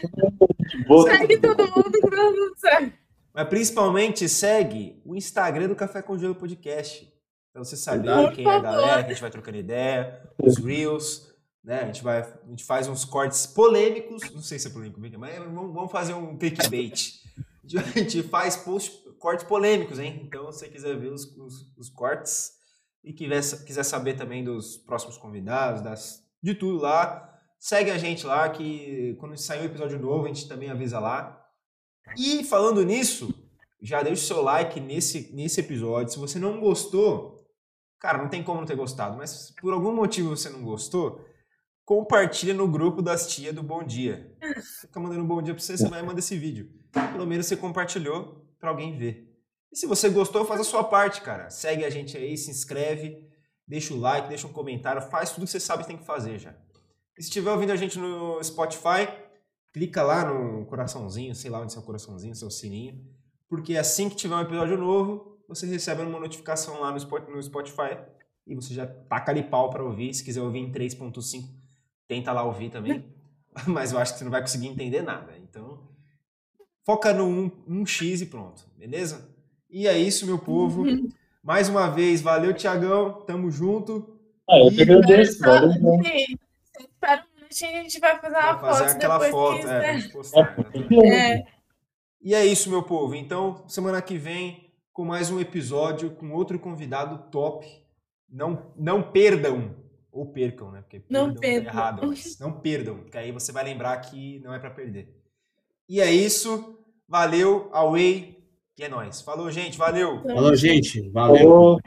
Segue todo mundo que tá tudo certo. Mas principalmente segue o Instagram do Café com Gelo Podcast. Pra você saber quem é a galera, que a gente vai trocando ideia, os Reels, né? A gente, vai, a gente faz uns cortes polêmicos. Não sei se é polêmico, mas vamos fazer um clickbait. A gente faz post, cortes polêmicos, hein? Então, se você quiser ver os, os, os cortes, e quiser, quiser saber também dos próximos convidados, das, de tudo lá, segue a gente lá que quando sair um episódio novo a gente também avisa lá. E falando nisso, já deixa o seu like nesse, nesse episódio. Se você não gostou, cara, não tem como não ter gostado, mas se por algum motivo você não gostou, compartilha no grupo das tia do Bom Dia. Fica mandando um bom dia pra você, você vai mandar esse vídeo. Pelo menos você compartilhou para alguém ver. E se você gostou, faz a sua parte, cara. Segue a gente aí, se inscreve, deixa o like, deixa um comentário, faz tudo que você sabe que tem que fazer já. E se estiver ouvindo a gente no Spotify, clica lá no coraçãozinho, sei lá onde é o coraçãozinho, seu sininho, porque assim que tiver um episódio novo, você recebe uma notificação lá no Spotify e você já taca ali pau para ouvir. Se quiser ouvir em 3.5, tenta lá ouvir também. Mas eu acho que você não vai conseguir entender nada. Então, foca no 1, 1x e pronto, beleza? E é isso, meu povo. Uhum. Mais uma vez, valeu, Tiagão. Tamo junto. Ah, eu que agradeço. Valeu, Espera minutinho, a gente vai fazer uma vai fazer foto. aquela foto, que, é, né? postar, é. E é isso, meu povo. Então, semana que vem, com mais um episódio, com outro convidado top. Não, não perdam, ou percam, né? Porque não tá perdam. errado, mas não perdam, porque aí você vai lembrar que não é para perder. E é isso. Valeu, away. Que é nóis. Falou, gente. Valeu. Falou, gente. Valeu. Falou.